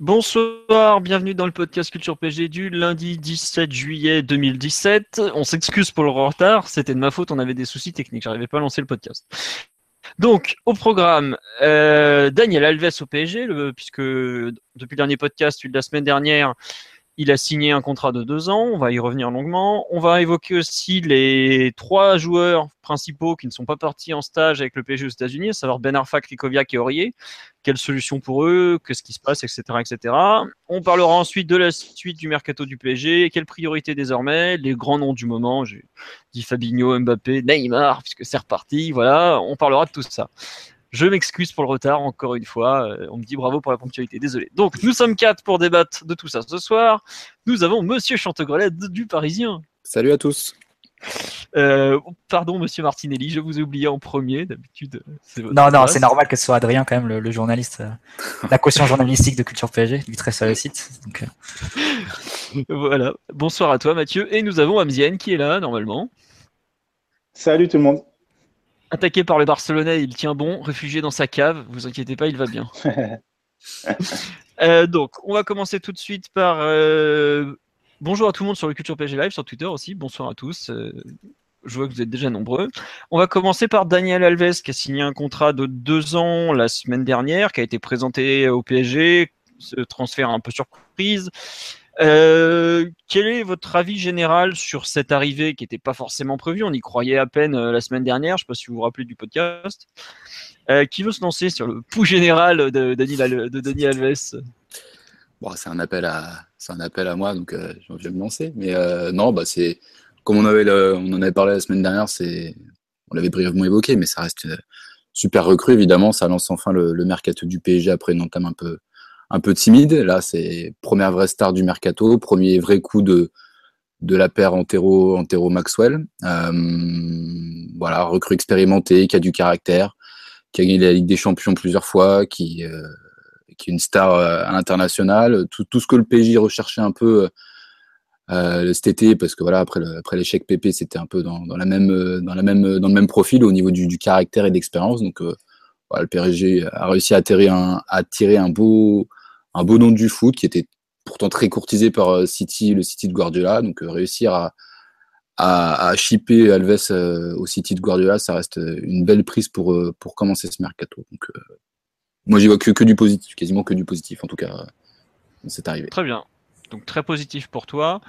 Bonsoir, bienvenue dans le podcast Culture PG du lundi 17 juillet 2017. On s'excuse pour le retard, c'était de ma faute, on avait des soucis techniques, j'arrivais pas à lancer le podcast. Donc, au programme, euh, Daniel Alves au PSG, puisque depuis le dernier podcast, celui de la semaine dernière, il a signé un contrat de deux ans. On va y revenir longuement. On va évoquer aussi les trois joueurs principaux qui ne sont pas partis en stage avec le PSG aux États-Unis, à savoir Ben Arfa, Krikoviak et Aurier. Quelle solution pour eux? Qu'est-ce qui se passe, etc., etc. On parlera ensuite de la suite du mercato du PSG. Quelles priorités désormais? Les grands noms du moment. J'ai dit Fabinho, Mbappé, Neymar, puisque c'est reparti. Voilà, on parlera de tout ça. Je m'excuse pour le retard, encore une fois. Euh, On me dit bravo pour la ponctualité, désolé. Donc, nous sommes quatre pour débattre de tout ça ce soir. Nous avons Monsieur Chantegrelet du Parisien. Salut à tous. Euh, pardon, Monsieur Martinelli, je vous ai oublié en premier. D'habitude, c'est votre Non, non, c'est normal que ce soit Adrien, quand même, le, le journaliste, euh, la caution journalistique de Culture PSG, lui très sur le site. Donc, euh, Voilà. Bonsoir à toi, Mathieu. Et nous avons Amzienne qui est là, normalement. Salut tout le monde. Attaqué par le Barcelonais, il tient bon. Réfugié dans sa cave, vous inquiétez pas, il va bien. Euh, donc, on va commencer tout de suite par euh, bonjour à tout le monde sur le Culture PG Live, sur Twitter aussi. Bonsoir à tous. Euh, je vois que vous êtes déjà nombreux. On va commencer par Daniel Alves qui a signé un contrat de deux ans la semaine dernière, qui a été présenté au PSG. Ce transfert un peu surprise. Euh, quel est votre avis général sur cette arrivée qui n'était pas forcément prévue? On y croyait à peine euh, la semaine dernière. Je ne sais pas si vous vous rappelez du podcast. Euh, qui veut se lancer sur le pouls général de de Alves? C'est un appel à, moi, donc euh, je vais me lancer. Mais non, bah c'est comme on avait, en avait parlé la semaine dernière, on l'avait brièvement évoqué, mais ça reste super recrue évidemment. Ça lance enfin le, le mercato du PSG après une entame un peu, un peu timide. Là, c'est première vraie star du mercato, premier vrai coup de de la paire Antero, Antero Maxwell. Euh, voilà, recrue expérimentée, qui a du caractère, qui a gagné la Ligue des Champions plusieurs fois, qui euh, qui est une star euh, à l'international, tout, tout ce que le PSG recherchait un peu cet été, parce que voilà, après le- après l'échec PP, c'était un peu dans, dans la même dans la même dans le même profil au niveau du, du caractère et d'expérience. Donc le PSG a réussi à un à tirer un beau un beau nom du foot qui était pourtant très courtisé par euh, City, le City de Guardiola. Donc euh, réussir à à, à shipper Alves euh, au City de Guardiola, ça reste une belle prise pour euh, pour commencer ce mercato. Donc euh, moi, j'y vois que, que du positif, quasiment que du positif, en tout cas, euh, cette arrivée. Très bien. Donc très positif pour toi.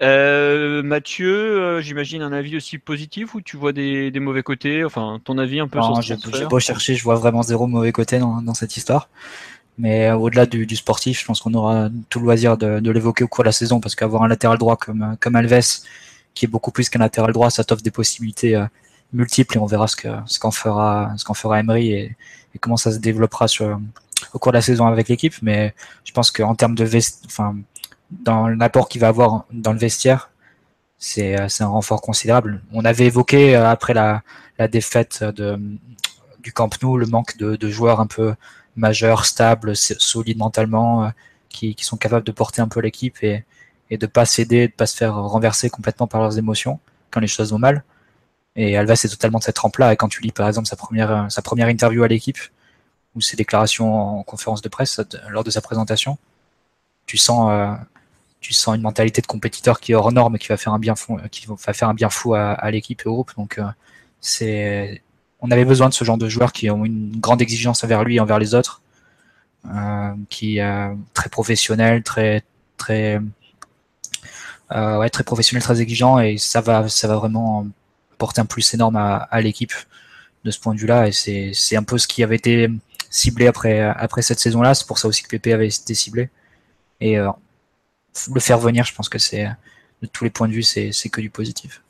Euh, Mathieu, euh, j'imagine un avis aussi positif ou tu vois des, des mauvais côtés? Enfin, ton avis un peu non, sur ce j'ai transfert? beau chercher, je vois vraiment zéro mauvais côté dans, dans cette histoire. Mais euh, au-delà du, sportif, je pense qu'on aura tout le loisir de, l'évoquer au cours de la saison, parce qu'avoir un latéral droit comme, euh, comme Alves, qui est beaucoup plus qu'un latéral droit, ça t'offre des possibilités euh, multiples et on verra ce que ce qu'en fera fera Emery et, comment ça se développera au cours de la saison avec l'équipe. Mais je pense qu'en termes de vest, enfin dans l'apport qu'il va avoir dans le vestiaire, c'est un renfort considérable. On avait évoqué après la, la défaite de du Camp Nou le manque de, de joueurs un peu majeurs, stables, solides mentalement, euh, qui, qui sont capables de porter un peu l'équipe et, et de pas céder, de pas se faire renverser complètement par leurs émotions quand les choses vont mal. Et Alves est totalement de cette trempe-là. Et quand tu lis par exemple sa première, euh, sa première interview à l'équipe ou ses déclarations en conférence de presse lors de sa présentation, tu sens, euh, tu sens une mentalité de compétiteur qui est hors norme et qui va faire un bien fou, qui va faire un bien fou à, l'équipe et au groupe. Donc c'est, on avait besoin de ce genre de joueurs qui ont une grande exigence envers lui et envers les autres, euh, qui est très professionnel, très très euh, ouais, très professionnel, très exigeant et ça va ça va vraiment porter un plus énorme à, à l'équipe de ce point de vue-là et c'est c'est un peu ce qui avait été ciblé après après cette saison-là. C'est pour ça aussi que Pépé avait été ciblé et euh, le faire venir, je pense que c'est de tous les points de vue, c'est que du positif.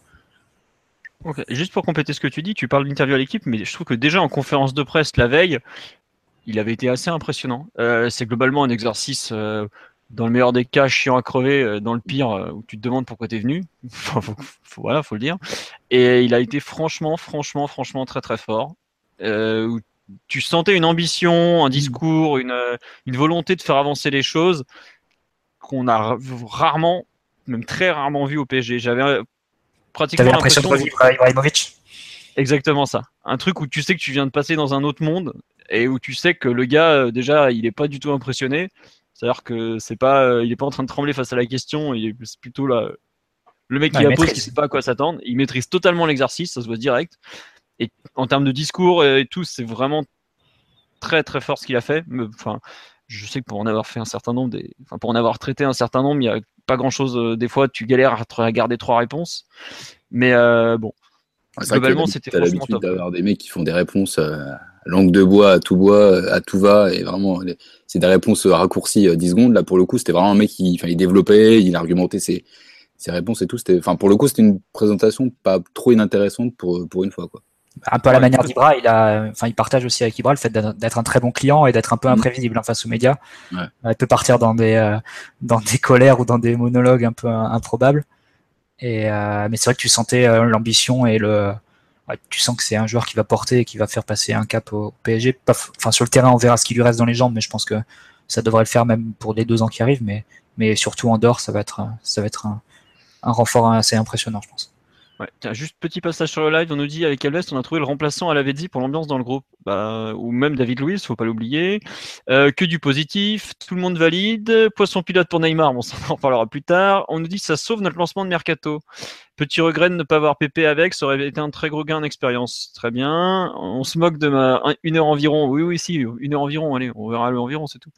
Juste pour compléter ce que tu dis, tu parles d'interview à l'équipe, mais je trouve que déjà en conférence de presse la veille, il avait été assez impressionnant. c'est globalement un exercice dans le meilleur des cas, chiant à crever, euh, dans le pire, euh, où tu te demandes pourquoi tu es venu. voilà, faut le dire. Et il a été franchement, franchement, franchement très très fort. Euh, tu sentais une ambition, un discours, une, une volonté de faire avancer les choses qu'on a rarement, même très rarement vu au PSG. J'avais pratiquement l'impression de vivre Ibrahimovic? Exactement ça. Un truc où tu sais que tu viens de passer dans un autre monde et où tu sais que le gars déjà il est pas du tout impressionné c'est-à-dire que c'est pas, euh, il est pas en train de trembler face à la question. Il est plutôt là, le mec qui la pose, qui sait pas à quoi s'attendre. Il maîtrise totalement l'exercice, ça se voit direct. Et en termes de discours et tout, c'est vraiment très très fort ce qu'il a fait. Enfin, je sais que pour en avoir fait un certain nombre, des... enfin, pour en avoir traité un certain nombre, il y a pas grand chose. Euh, des fois, tu galères à garder trois réponses. Mais euh, bon, globalement, c'était l'habitude d'avoir des mecs qui font des réponses langue de bois à tout bois, à tout va, et vraiment, c'est des réponses raccourcies 10 secondes. Là, pour le coup, c'était vraiment un mec qui, il développait, il argumentait ses, ses réponses et tout. C'était, enfin, pour le coup, c'était une présentation pas trop inintéressante pour, pour une fois, quoi. Un peu à la manière d'Ibra, il a, enfin, il partage aussi avec Ibra le fait d'être un très bon client et d'être un peu mm. imprévisible en face aux médias. Ouais. Il peut partir dans des, euh, dans des colères ou dans des monologues un peu improbables. Et, euh, mais c'est vrai que tu sentais euh, l'ambition et le, tu sens que c'est un joueur qui va porter et qui va faire passer un cap au PSG. enfin, sur le terrain, on verra ce qui lui reste dans les jambes, mais je pense que ça devrait le faire même pour les deux ans qui arrivent. Mais, mais surtout en dehors, ça va être, ça va être un, un renfort assez impressionnant, je pense. Ouais, tiens, juste petit passage sur le live, on nous dit avec Alves, on a trouvé le remplaçant à la dit pour l'ambiance dans le groupe. Bah, ou même David Luiz, faut pas l'oublier. Euh, que du positif, tout le monde valide. Poisson pilote pour Neymar, ça en reparlera plus tard. On nous dit ça sauve notre lancement de mercato. Petit regret de ne pas avoir PP avec, ça aurait été un très gros gain d'expérience. Très bien. On se moque de ma une heure environ. Oui, oui, si, une heure environ. Allez, on verra le environ, c'est tout.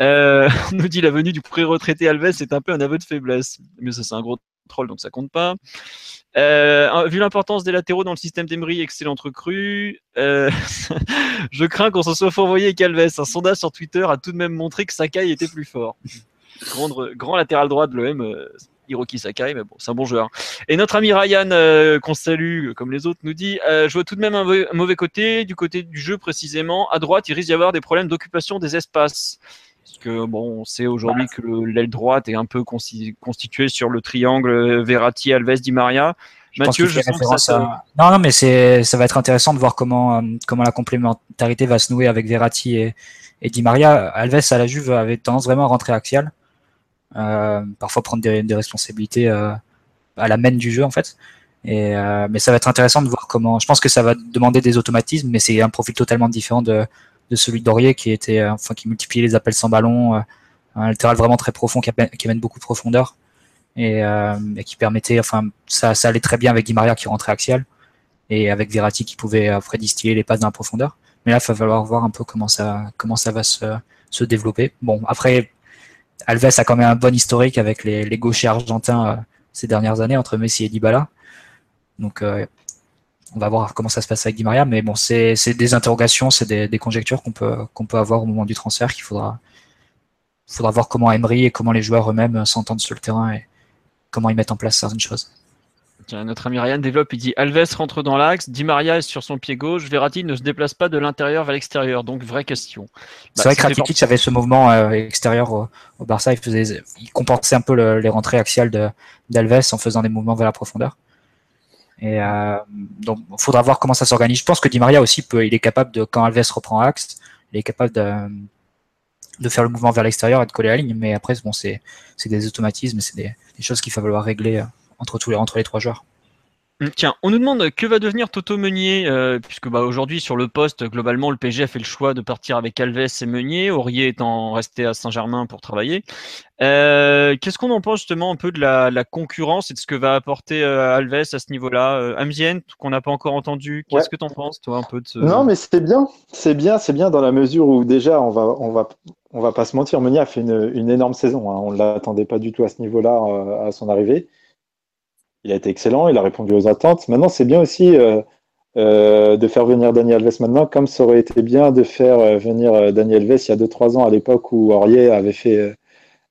Euh, on nous dit la venue du pré-retraité Alves est un peu un aveu de faiblesse. Mais ça, c'est un gros donc ça compte pas. Euh, vu l'importance des latéraux dans le système d'Emery, excellente recrue. Euh, je crains qu'on se soit fourvoyé avec Alves. Un sondage sur Twitter a tout de même montré que Sakai était plus fort. Grand, grand latéral droit de l'OM, euh, Hiroki Sakai, mais bon, c'est un bon joueur. Et notre ami Ryan, qu'on salue comme les autres, nous dit Je vois tout de même un mauvais côté, du côté du jeu précisément. À droite, il risque d'y avoir des problèmes d'occupation des espaces que bon, on sait aujourd'hui que l'aile droite est un peu constituée sur le triangle Verratti, Alves, Di Maria. Mathieu, je, sens ça Non, non, mais c'est, ça va être intéressant de voir comment, euh, comment la complémentarité va se nouer avec Verratti et, et Di Maria. Alves à la Juve avait tendance vraiment à rentrer axial, euh, parfois prendre des, des responsabilités euh, à la main du jeu en fait. Et, euh, mais ça va être intéressant de voir comment. Je pense que ça va demander des automatismes, mais c'est un profil totalement différent de, de celui d'Aurier qui était, euh, enfin, qui multipliait les appels sans ballon, euh, un latéral vraiment très profond qui, amène beaucoup de profondeur et, euh, et, qui permettait, enfin, ça, ça allait très bien avec Di Maria qui rentrait axial et avec Verratti qui pouvait après distiller les passes dans la profondeur. Mais là, il va falloir voir un peu comment ça, comment ça va se, se développer. Bon, après, Alves a quand même un bon historique avec les, les gauchers argentins ces dernières années entre Messi et Dybala. Donc, euh, on va voir comment ça se passe avec Di Maria, mais bon, c'est des interrogations, c'est des, conjectures qu'on peut, qu'on peut avoir au moment du transfert qu'il faudra, faudra voir comment Emery et comment les joueurs eux-mêmes s'entendent sur le terrain et comment ils mettent en place certaines choses. notre ami Ryan développe, il dit Alves rentre dans l'axe, Di Maria est sur son pied gauche, Verratti ne se déplace pas de l'intérieur vers l'extérieur, donc vraie question. c'est vrai que Rakitic avait ce mouvement euh, extérieur au, Barça, il, faisait, il compensait un peu les rentrées axiales d'Alves en faisant des mouvements vers la profondeur. Et euh, donc, faudra voir comment ça s'organise. Je pense que Di Maria aussi peut, il est capable de, quand Alves reprend axe, il est capable de, faire le mouvement vers l'extérieur et de coller la ligne. Mais après, bon, c'est, c'est des automatismes, c'est des, des choses qu'il va falloir régler euh, entre tous les, entre les trois joueurs. Hum, tiens, on nous demande que va devenir Toto Meunier, euh, puisque bah, aujourd'hui sur le poste, globalement, le PSG a fait le choix de partir avec Alves et Meunier, Aurier étant resté à Saint-Germain pour travailler. Euh, qu'est-ce qu'on en pense justement un peu de la, concurrence et de ce que va apporter euh, Alves à ce niveau-là? Amzien, qu'on n'a pas encore entendu, qu'est-ce que tu en penses toi un peu de ce... Non, mais c'est bien, c'est bien, c'est bien dans la mesure où déjà on va, on va, on va pas se mentir, Meunier a fait une, énorme saison. Hein. On ne l'attendait pas du tout à ce niveau-là à son arrivée il a été excellent, il a répondu aux attentes. Maintenant, c'est bien aussi euh, euh, de faire venir Daniel Alves maintenant, comme ça aurait été bien de faire euh, venir Daniel Alves il y a 2-3 ans à l'époque où Aurier avait fait,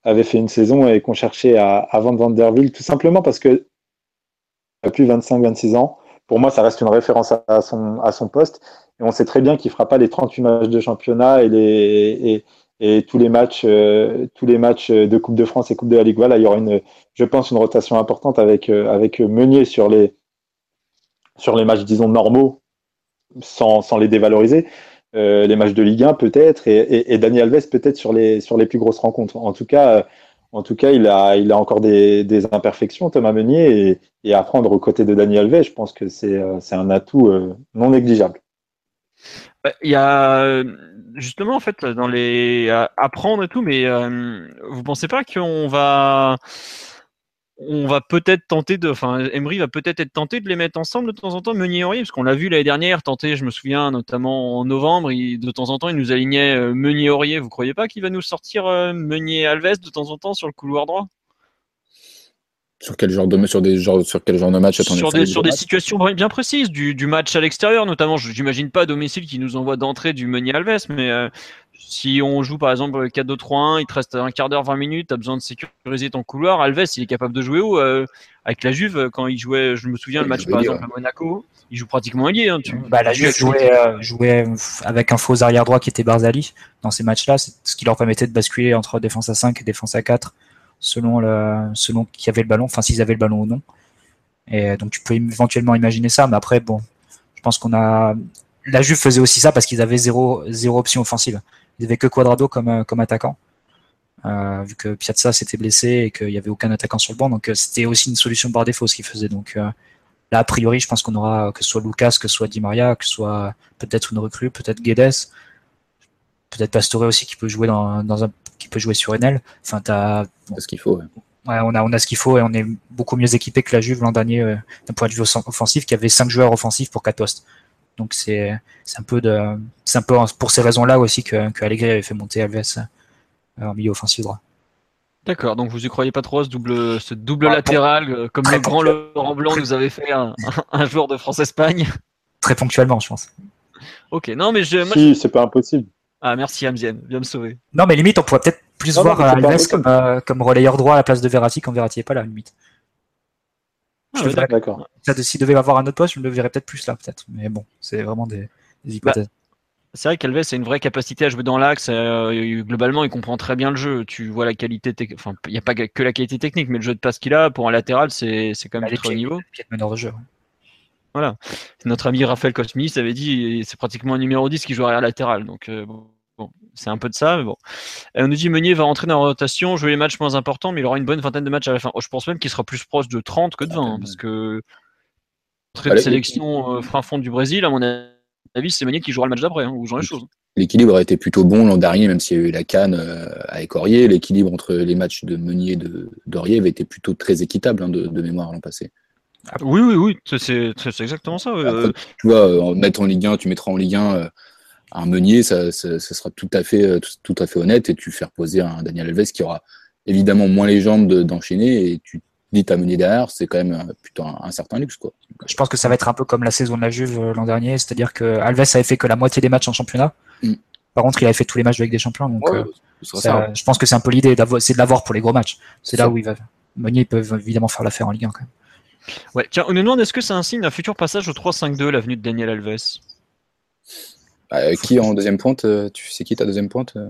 avait fait une saison et qu'on cherchait à, vendre Vanderville, tout simplement parce que a plus 25-26 ans, pour moi, ça reste une référence à, son, à son poste. Et on sait très bien qu'il fera pas les 38 matchs de championnat et, les, tous les matchs, euh, tous les matchs de Coupe de France et Coupe de la Ligue. Voilà, il y aura une, je pense, une rotation importante avec, euh, avec Meunier sur les, sur les matchs, disons, normaux, sans, sans les dévaloriser. Euh, les matchs de Ligue 1 peut-être, et, et, Dani Alves peut-être sur les, sur les plus grosses rencontres. En tout cas, en tout cas, il a, il a encore des, des imperfections, Thomas Meunier, et, et, à prendre aux côtés de Dani Alves, je pense que c'est un atout non négligeable. Bah, il y a justement en fait dans les apprendre et tout, mais euh, vous pensez pas qu'on va on va peut-être tenter de, enfin, Emery va peut-être être tenté de les mettre ensemble de temps en temps, Meunier Aurier, parce qu'on l'a vu l'année dernière tenter, je me souviens notamment en novembre, de temps en temps il nous alignait euh, Meunier Aurier. Vous croyez pas qu'il va nous sortir euh, Meunier Alves de temps en temps sur le couloir droit? Sur quel genre de sur des sur quel genre de match Sur des sur des situations bien précises du, du match à l'extérieur notamment. J'imagine pas à domicile qui nous envoie d'entrée du Meunier Alves, mais euh, si on joue par exemple 4-2-3-1, il te reste un quart d'heure, 20 minutes, tu as besoin de sécuriser ton couloir. Alves, il est capable de jouer où euh, Avec la Juve, quand il jouait, je me souviens, le match par exemple à Monaco, il joue pratiquement lié. Hein, bah, la Juve jouait, euh, jouait, avec un faux arrière droit qui était Barzali dans ces matchs-là, ce qui leur permettait de basculer entre défense à 5 et défense à 4 selon le, selon qui avait le ballon, enfin s'ils avaient le ballon ou non. Et donc tu peux éventuellement imaginer ça, mais après bon, je pense qu'on a la Juve faisait aussi ça parce qu'ils avaient zéro zéro option offensive. Ils avaient que Quadrado comme euh, comme attaquant. Euh, vu que Piazza s'était blessé et qu'il n'y avait aucun attaquant sur le banc, donc euh, c'était aussi une solution par défaut ce qu'ils faisaient. Donc là, a priori, je pense qu'on aura que ce soit Lucas, que ce soit Di Maria, que ce soit peut-être une recrue, peut-être Guedes, peut-être Pastore aussi qui peut jouer dans, dans un qui peut jouer sur Enel. Enfin, t'as ce qu'il faut. Ouais. on a on a ce qu'il faut et on est beaucoup mieux équipé que la Juve l'an dernier euh, d'un point de vue offensif qui avait cinq joueurs offensifs pour quatre postes. Donc c'est c'est un peu de c'est un peu pour ces raisons-là aussi que, que Allegri avait fait monter Alves euh, en milieu offensif droit. D'accord, donc vous y croyez pas trop ce double, ce double latéral, euh, comme le grand Laurent Blanc nous avait fait un, un joueur de France-Espagne? Très ponctuellement, je pense. Ok, non mais je. Si, c'est pas impossible. Ah, merci Amzien, viens me sauver. Non, mais limite, on pourrait peut-être plus voir Alves comme, euh, comme relayeur droit à la place de Verratti quand Verratti n'est pas là, limite. Ah, d'accord. S'il devait avoir un autre poste, je le verrais peut-être plus là, peut-être. Mais bon, c'est vraiment des, hypothèses. Bah, c'est vrai qu'Alves a une vraie capacité à jouer dans l'axe. Euh, globalement, il comprend très bien le jeu. Tu vois la qualité, enfin, il n'y a pas que la qualité technique, mais le jeu de passe qu'il a pour un latéral, c'est quand même bah, très haut niveau. de jeu. Voilà. Notre ami Raphaël Cosmis avait dit c'est pratiquement un numéro 10 qui joue arrière latéral. Donc euh, bon, c'est un peu de ça. Mais bon. on nous dit Meunier va rentrer dans la rotation, jouer les matchs moins importants, mais il aura une bonne vingtaine de matchs à la fin. Oh, je pense même qu'il sera plus proche de 30 que de 20, hein, parce que très de sélection euh, fin fond du Brésil, à mon avis, c'est Meunier qui jouera le match d'après, hein, ou genre les choses. L'équilibre a été plutôt bon l'an dernier, même s'il y a eu la canne euh, avec Aurier. L'équilibre entre les matchs de Meunier et de d'Aurier avait été plutôt très équitable hein, de, de mémoire l'an passé. Oui, oui, oui, c'est exactement ça. tu vois, en mettre en Ligue 1, tu mettras en Ligue 1 euh, un Meunier, ça, sera tout à, fait, euh, tout, à fait honnête, et tu fais reposer un Daniel Alves qui aura évidemment moins les jambes d'enchaîner, et tu dis ta Meunier derrière, c'est quand même euh, plutôt un, certain luxe. Quoi. Je pense que ça va être un peu comme la saison de la Juve l'an dernier, c'est-à-dire que Alves avait fait que la moitié des matchs en championnat. Mm. Par contre, il avait fait tous les matchs avec des champions, donc je pense que c'est un peu l'idée, c'est de l'avoir pour les gros matchs. C'est là où il va. Meunier, ils peuvent évidemment faire l'affaire en Ligue 1 quand même. Ouais, tiens, on nous demande est-ce que c'est un signe d'un futur passage au 3-5-2, l'avenue de Daniel Alves? Bah, Qui en deuxième pointe euh, Tu sais qui ta deuxième pointe euh,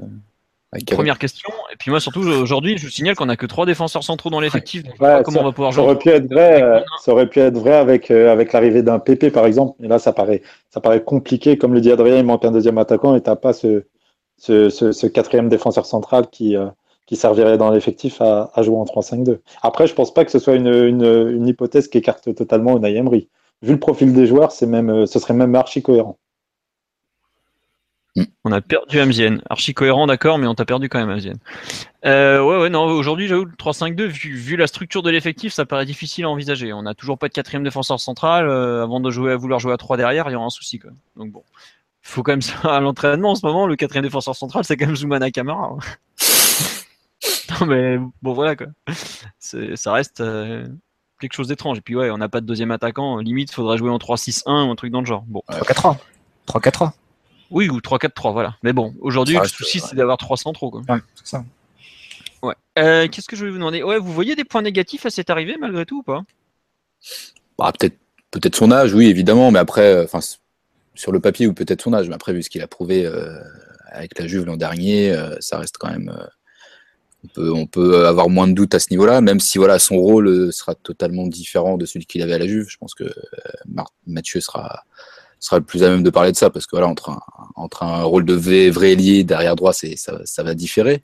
Première question. Et puis moi, surtout, aujourd'hui, je vous signale qu'on n'a que trois défenseurs centraux dans l'effectif. comment ça, on va pouvoir jouer. Aurait pu être vrai, euh, ça aurait pu être vrai avec, avec l'arrivée d'un PP, par exemple. Et là, ça paraît, ça paraît compliqué. Comme le dit Adrien, il manque un deuxième attaquant et tu n'as pas ce, ce, ce, quatrième défenseur central qui, qui servirait dans l'effectif à, jouer en 3-5-2. Après, je pense pas que ce soit une, une, hypothèse qui écarte totalement Unai Emery. Vu le profil des joueurs, c'est même, euh, ce serait même archi cohérent. Mm. On a perdu Amzien. Archi cohérent, d'accord, mais on t'a perdu quand même, Amzien. Euh, ouais, ouais, non, aujourd'hui, j'avoue, le 3-5-2, vu, la structure de l'effectif, ça paraît difficile à envisager. On n'a toujours pas de quatrième défenseur central. Euh, avant de jouer, à vouloir jouer à 3 derrière, il y aura un souci, quand même. Donc bon. Faut quand même ça à l'entraînement en ce moment, le quatrième défenseur central, c'est quand même Zoumana Kamara. Hein. Non, mais bon, voilà quoi. Ça reste euh, quelque chose d'étrange. Et puis, ouais, on n'a pas de deuxième attaquant. Limite, il faudrait jouer en 3-6-1 ou un truc dans le genre. Bon. 3-4-3. 3-4-3. Oui, ou 3-4-3, voilà. Mais bon, aujourd'hui, le souci, c'est d'avoir 3 centraux. Quoi. Ouais, c'est ça. Ouais. Qu'est-ce que je vais vous demander? Ouais, vous voyez des points négatifs à cette arrivée malgré tout ou pas? Bah, Peut-être peut-être son âge, oui, évidemment, mais après, enfin, sur le papier ou peut-être son âge, mais après, vu ce qu'il a prouvé avec la Juve l'an dernier, ça reste quand même on peut, avoir moins de doutes à ce niveau-là, même si voilà, son rôle euh, sera totalement différent de celui qu'il avait à la Juve. Je pense que euh, Mathieu sera, sera le plus à même de parler de ça, parce que voilà, entre un, entre un rôle de vrai, ailier derrière droit, c'est, ça, va différer.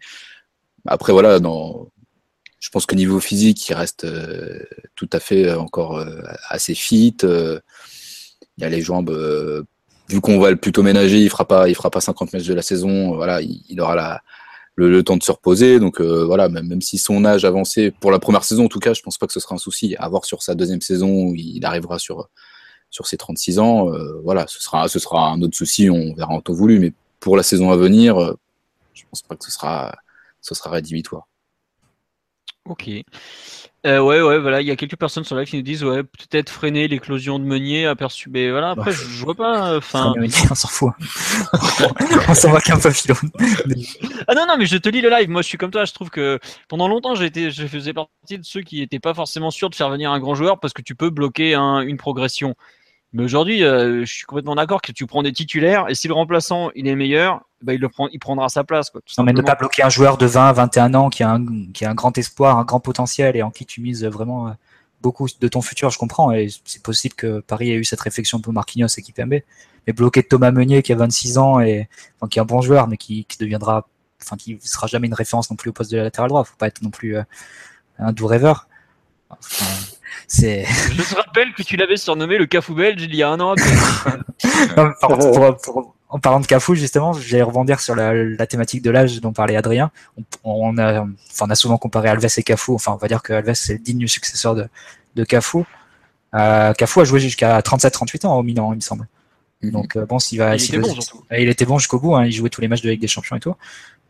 Après, voilà, je pense que niveau physique, il reste euh, tout à fait encore assez fit. il a les jambes, vu qu'on va le plutôt ménager, il fera pas, il fera pas 50 mètres de la saison. Voilà, il aura la, le, temps de se reposer. Donc euh, voilà, même, même, si son âge avancé pour la première saison, en tout cas, je pense pas que ce sera un souci. À voir sur sa deuxième saison où il arrivera sur sur ses 36 ans, euh, voilà, ce sera ce sera un autre souci. On verra en temps voulu, mais pour la saison à venir, euh, je pense pas que ce sera ce sera rédhibitoire. Ok. Euh, ouais, ouais, voilà, il y a quelques personnes sur live qui nous disent, ouais, peut-être freiner l'éclosion de Meunier aperçu. Mais voilà, après, bah, je, vois pas. Enfin, on s'en fout. on s'en va qu'un peu filon. ah non, non, mais je te lis le live. Moi, je suis comme toi. Je trouve que pendant longtemps, je faisais partie de ceux qui n'étaient pas forcément sûrs de faire venir un grand joueur parce que tu peux bloquer une progression. Mais aujourd'hui, euh, je suis complètement d'accord que tu prends des titulaires et si le remplaçant il est meilleur, bah, il, le prend, il prendra sa place. Quoi, non, mais ne pas bloquer un joueur de 20, 21 ans qui a, un, qui a un grand espoir, un grand potentiel et en qui tu mises vraiment euh, beaucoup de ton futur, je comprends. Et c'est possible que Paris ait eu cette réflexion pour Marquinhos et Kipembe. Mais bloquer Thomas Meunier qui a 26 ans et enfin, qui est un bon joueur, mais qui, qui deviendra, enfin qui sera jamais une référence non plus au poste de latéral droit. Faut pas être non plus euh, un doux rêveur. Je te rappelle que tu l'avais surnommé le Cafou belge il y a un an. en parlant de Cafou, justement, j'allais rebondir sur la, thématique de l'âge dont parlait Adrien. On, a, enfin, on a souvent comparé Alves et Cafou. Enfin, on va dire que Alves c'est le digne successeur de, de Cafou. Euh, Cafou a joué jusqu'à 37-38 ans au Milan, il me semble. Mhm. Donc euh, bon, s'il va, il, était bon, il était bon jusqu'au bout. Hein, il jouait tous les matchs de Ligue des Champions et tout.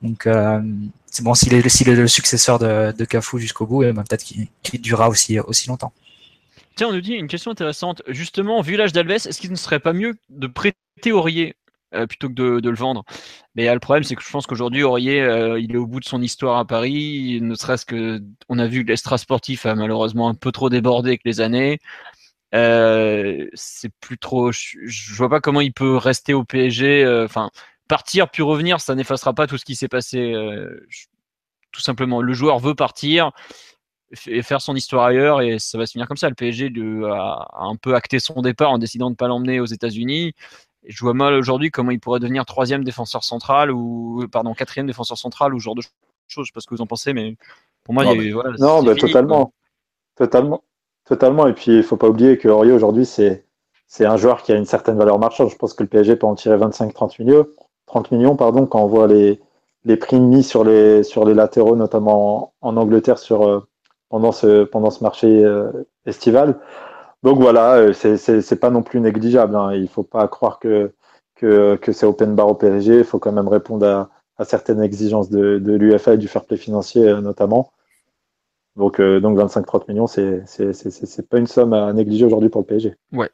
Donc euh, c'est bon s'il est, le successeur de, de Cafou jusqu'au bout, ben, peut-être qu'il durera aussi aussi longtemps. Tiens, on nous dit une question intéressante. Justement, vu l'âge d'Alves, est-ce qu'il ne serait pas mieux de prêter Aurier euh, plutôt que de, le vendre? Mais le problème, c'est que je pense qu'aujourd'hui, Aurier, euh, il est au bout de son histoire à Paris. Ne serait-ce que, on a vu que l'extra sportif a malheureusement un peu trop débordé avec les années. Euh, c'est plus trop. Je, je, vois pas comment il peut rester au PSG. Enfin, partir puis revenir, ça n'effacera pas tout ce qui s'est passé. tout simplement, le joueur veut partir et faire son histoire ailleurs et ça va se finir comme ça. Le PSG a, un peu acté son départ en décidant de ne pas l'emmener aux États-Unis. Je vois mal aujourd'hui comment il pourrait devenir troisième défenseur central ou pardon quatrième défenseur central ou ce genre de choses. Je sais pas ce que vous en pensez, mais pour moi, non, il y a, voilà, non bah, totalement, totalement, totalement. Et puis il faut pas oublier que Aurier aujourd'hui c'est c'est un joueur qui a une certaine valeur marchande. Je pense que le PSG peut en tirer 25-30 millions, 30 millions pardon, quand on voit les les prix mis sur les sur les latéraux, notamment en, Angleterre sur euh, pendant ce, pendant ce marché euh, estival. Donc voilà, euh, c'est pas non plus négligeable. Hein. Il faut pas croire que, que, c'est open bar au PSG. Il faut quand même répondre à, à certaines exigences de, de l'UFA et du fair play financier notamment. Donc, donc 25-30 millions, c'est c'est pas une somme à négliger aujourd'hui pour le PSG. Ouais.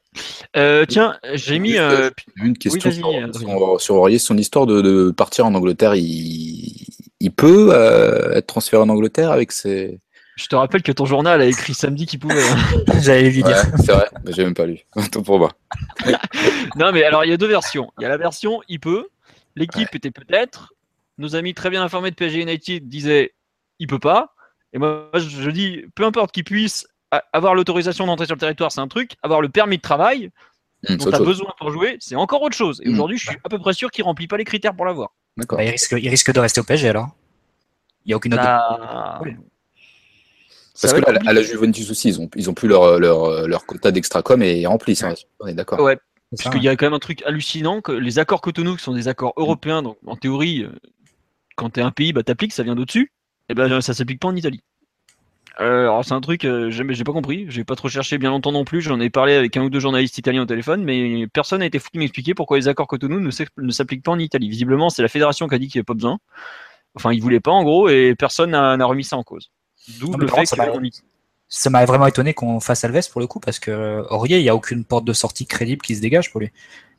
tiens, j'ai mis une question sur, sur, Aurier, son histoire de, de, partir en Angleterre. Il, il peut être transféré en Angleterre avec ses, je te rappelle que ton journal a écrit samedi qu'il pouvait. Hein. J'allais lui dire. c'est vrai, mais j'ai même pas lu. Tout pour moi. non, mais alors il y a deux versions. Il y a la version il peut. L'équipe était peut-être. Nos amis très bien informés de PSG United disaient il peut pas. Et moi, je dis peu importe qu'il puisse avoir l'autorisation d'entrer sur le territoire, c'est un truc. Avoir le permis de travail, mmh, dont tu as besoin pour jouer, c'est encore autre chose. Et mmh. aujourd'hui, je suis à peu près sûr qu'il remplit pas les critères pour l'avoir. D'accord. Bah, il, risque, il risque de rester au PSG alors. Il n'y a aucune autre. Bah, parce que là, à la Juventus aussi, ils ont, ils ont plus leur, leur, leur quota d'extra-com et rempli, ça, on est d'accord. Ouais, parce qu'il y a quand même un truc hallucinant, que les accords Cotonou, qui sont des accords européens, donc en théorie, euh, quand tu es un pays, bah, t'appliques, ça vient d'au-dessus, et ben ça s'applique pas en Italie. Euh, alors c'est un truc, euh, j'ai pas compris, j'ai pas trop cherché bien longtemps non plus, j'en ai parlé avec un ou deux journalistes italiens au téléphone, mais personne n'a été foutu m'expliquer pourquoi les accords Cotonou ne s'appliquent pas en Italie. Visiblement, c'est la fédération qui a dit qu'il n'y avait pas besoin. Enfin, ils voulaient pas en gros, et personne n'a remis ça en cause. D'où le fait ça m'a vraiment étonné qu'on fasse Alves pour le coup, parce que Aurier, il n'y a aucune porte de sortie crédible qui se dégage pour lui.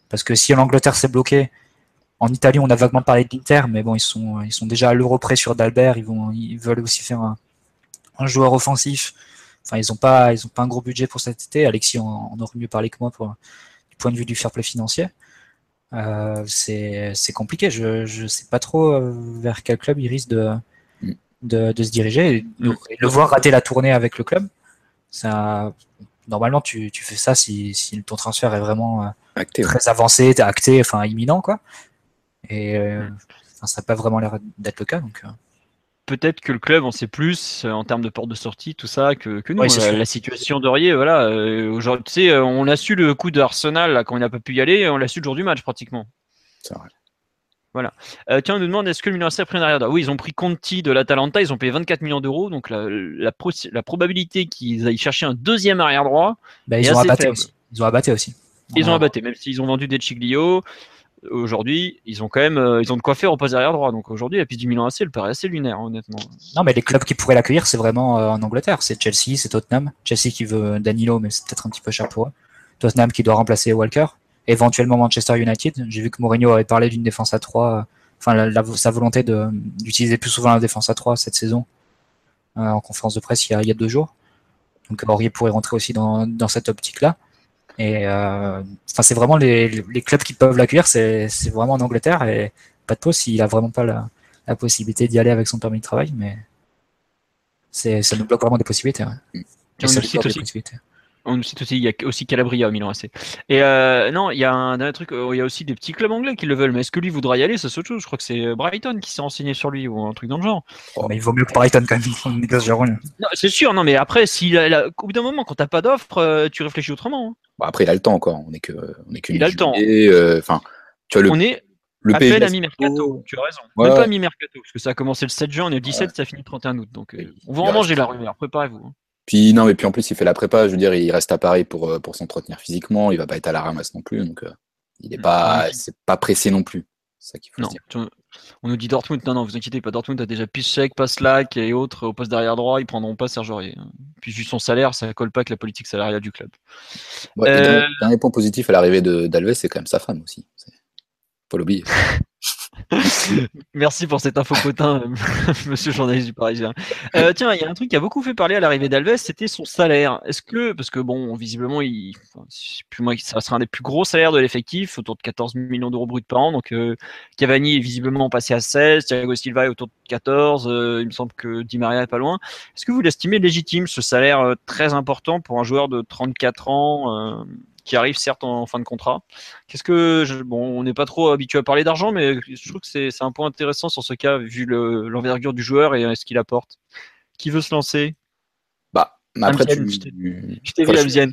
Parce que si en Angleterre c'est bloqué, en Italie on a vaguement parlé de l'Inter, mais bon, ils sont, ils sont déjà à l'euro près sur d'Albert, ils, vont, ils veulent aussi faire un, joueur offensif. Enfin, ils ont pas, ils ont pas un gros budget pour cet été. Alexis en, aurait mieux parlé que moi pour, du point de vue du fair play financier. Euh, c'est compliqué. Je ne sais pas trop euh, vers quel club il risque de, de, de se diriger. Et, le voir rater la tournée avec le club, ça, normalement, tu, tu fais ça si, si, ton transfert est vraiment euh, très avancé, acté, enfin imminent, quoi. Et euh, ça n'a pas vraiment l'air d'être le cas. Donc, peut-être que le club en sait plus en termes de porte de sortie, tout ça, que, que nous. la, situation d'Aurier, voilà. aujourd'hui, tu sais, on a su le coup de Arsenal là, quand il n'a pas pu y aller, on l'a su le jour du match pratiquement. C'est vrai. Voilà. Euh, tiens, on nous demande est-ce que le Milan a pris un arrière Oui, ils ont pris Conti de l'Atalanta, ils ont payé 24 millions d'euros, donc la, la, probabilité qu'ils aillent chercher un deuxième arrière droit. Bah, ils, ont abatté aussi. ils ont abatté aussi. Ils ont abatté, même s'ils ont vendu des Chiglio. Aujourd'hui, ils ont quand même euh, ils ont de quoi faire au poste arrière droit. Donc aujourd'hui, la piste du Milan AC, elle paraît assez lunaire, honnêtement. Non, mais les clubs qui pourraient l'accueillir, c'est vraiment euh, en Angleterre. C'est Chelsea, c'est Tottenham. Chelsea qui veut Danilo, mais c'est peut-être un petit peu cher pour eux. Tottenham qui doit remplacer Walker éventuellement Manchester United. J'ai vu que Mourinho avait parlé d'une défense à 3, enfin sa volonté d'utiliser plus souvent la défense à 3 cette saison euh, en conférence de presse il y, a, deux jours. Donc Aurier pourrait rentrer aussi dans, dans cette optique-là. Et euh, c'est vraiment les, les, clubs qui peuvent l'accueillir, c'est vraiment en Angleterre et pas de pause s'il a vraiment pas la, la possibilité d'y aller avec son permis de travail, mais ça nous bloque vraiment des possibilités. Ouais. ça aussi, possibilités. On cite aussi, il y a aussi Calabria au Milan AC. Et euh, non, il y a un, truc, euh, il y a aussi des petits clubs anglais qui le veulent, mais est-ce que lui voudra y aller? Ça, c'est autre chose. Je crois que c'est Brighton qui s'est renseigné sur lui ou un truc dans le genre. Oh, mais il vaut mieux que Brighton quand même, Non, c'est sûr, non, mais après, au bout d'un moment, quand t'as pas d'offre, euh, tu réfléchis autrement. Hein. Bon, après, il a le temps encore. On est que, on est il a le temps. Enfin, tu vois le. On est le à peine à mi-mercato, tu as raison. Même pas à mi-mercato, parce que ça a commencé le 7 juin, on est le 17, ça finit le 31 août. Donc, on va en manger la rumeur, préparez-vous. Puis non, et puis en plus, il fait la prépa. Je veux dire, il reste à Paris pour, euh, pour s'entretenir physiquement. Il va pas être à la ramasse non plus. Donc, euh, il n'est pas, c'est pas pressé non plus. Ça qu'il faut dire. On nous dit Dortmund. Non, non, vous inquiétez pas. Dortmund a déjà Piszczek, Paslak et autres au poste derrière droit. Ils prendront pas Serge Aurier. Puis juste son salaire, ça colle pas avec la politique salariale du club. Ouais, euh... dernier point positif à l'arrivée d'Alves, c'est quand même sa femme aussi. Faut l'oublier. Merci pour cette info potin, monsieur journaliste du Parisien. Euh, tiens, il y a un truc qui a beaucoup fait parler à l'arrivée d'Alves, c'était son salaire. Est-ce que, parce que bon, visiblement, ça sera un des plus gros salaires de l'effectif, autour de 14 millions d'euros bruts par an. Donc euh, Cavani est visiblement passé à 16, Thiago Silva est autour de 14, euh, il me semble que Di Maria est pas loin. Est-ce que vous l'estimez légitime, ce salaire très important pour un joueur de 34 ans qui arrive certes en, fin de contrat. Qu'est-ce que bon, on n'est pas trop habitué à parler d'argent, mais je trouve que c'est un point intéressant sur ce cas vu l'envergure du joueur et ce qu'il apporte. Qui veut se lancer? Bah, après tu... je t'ai vu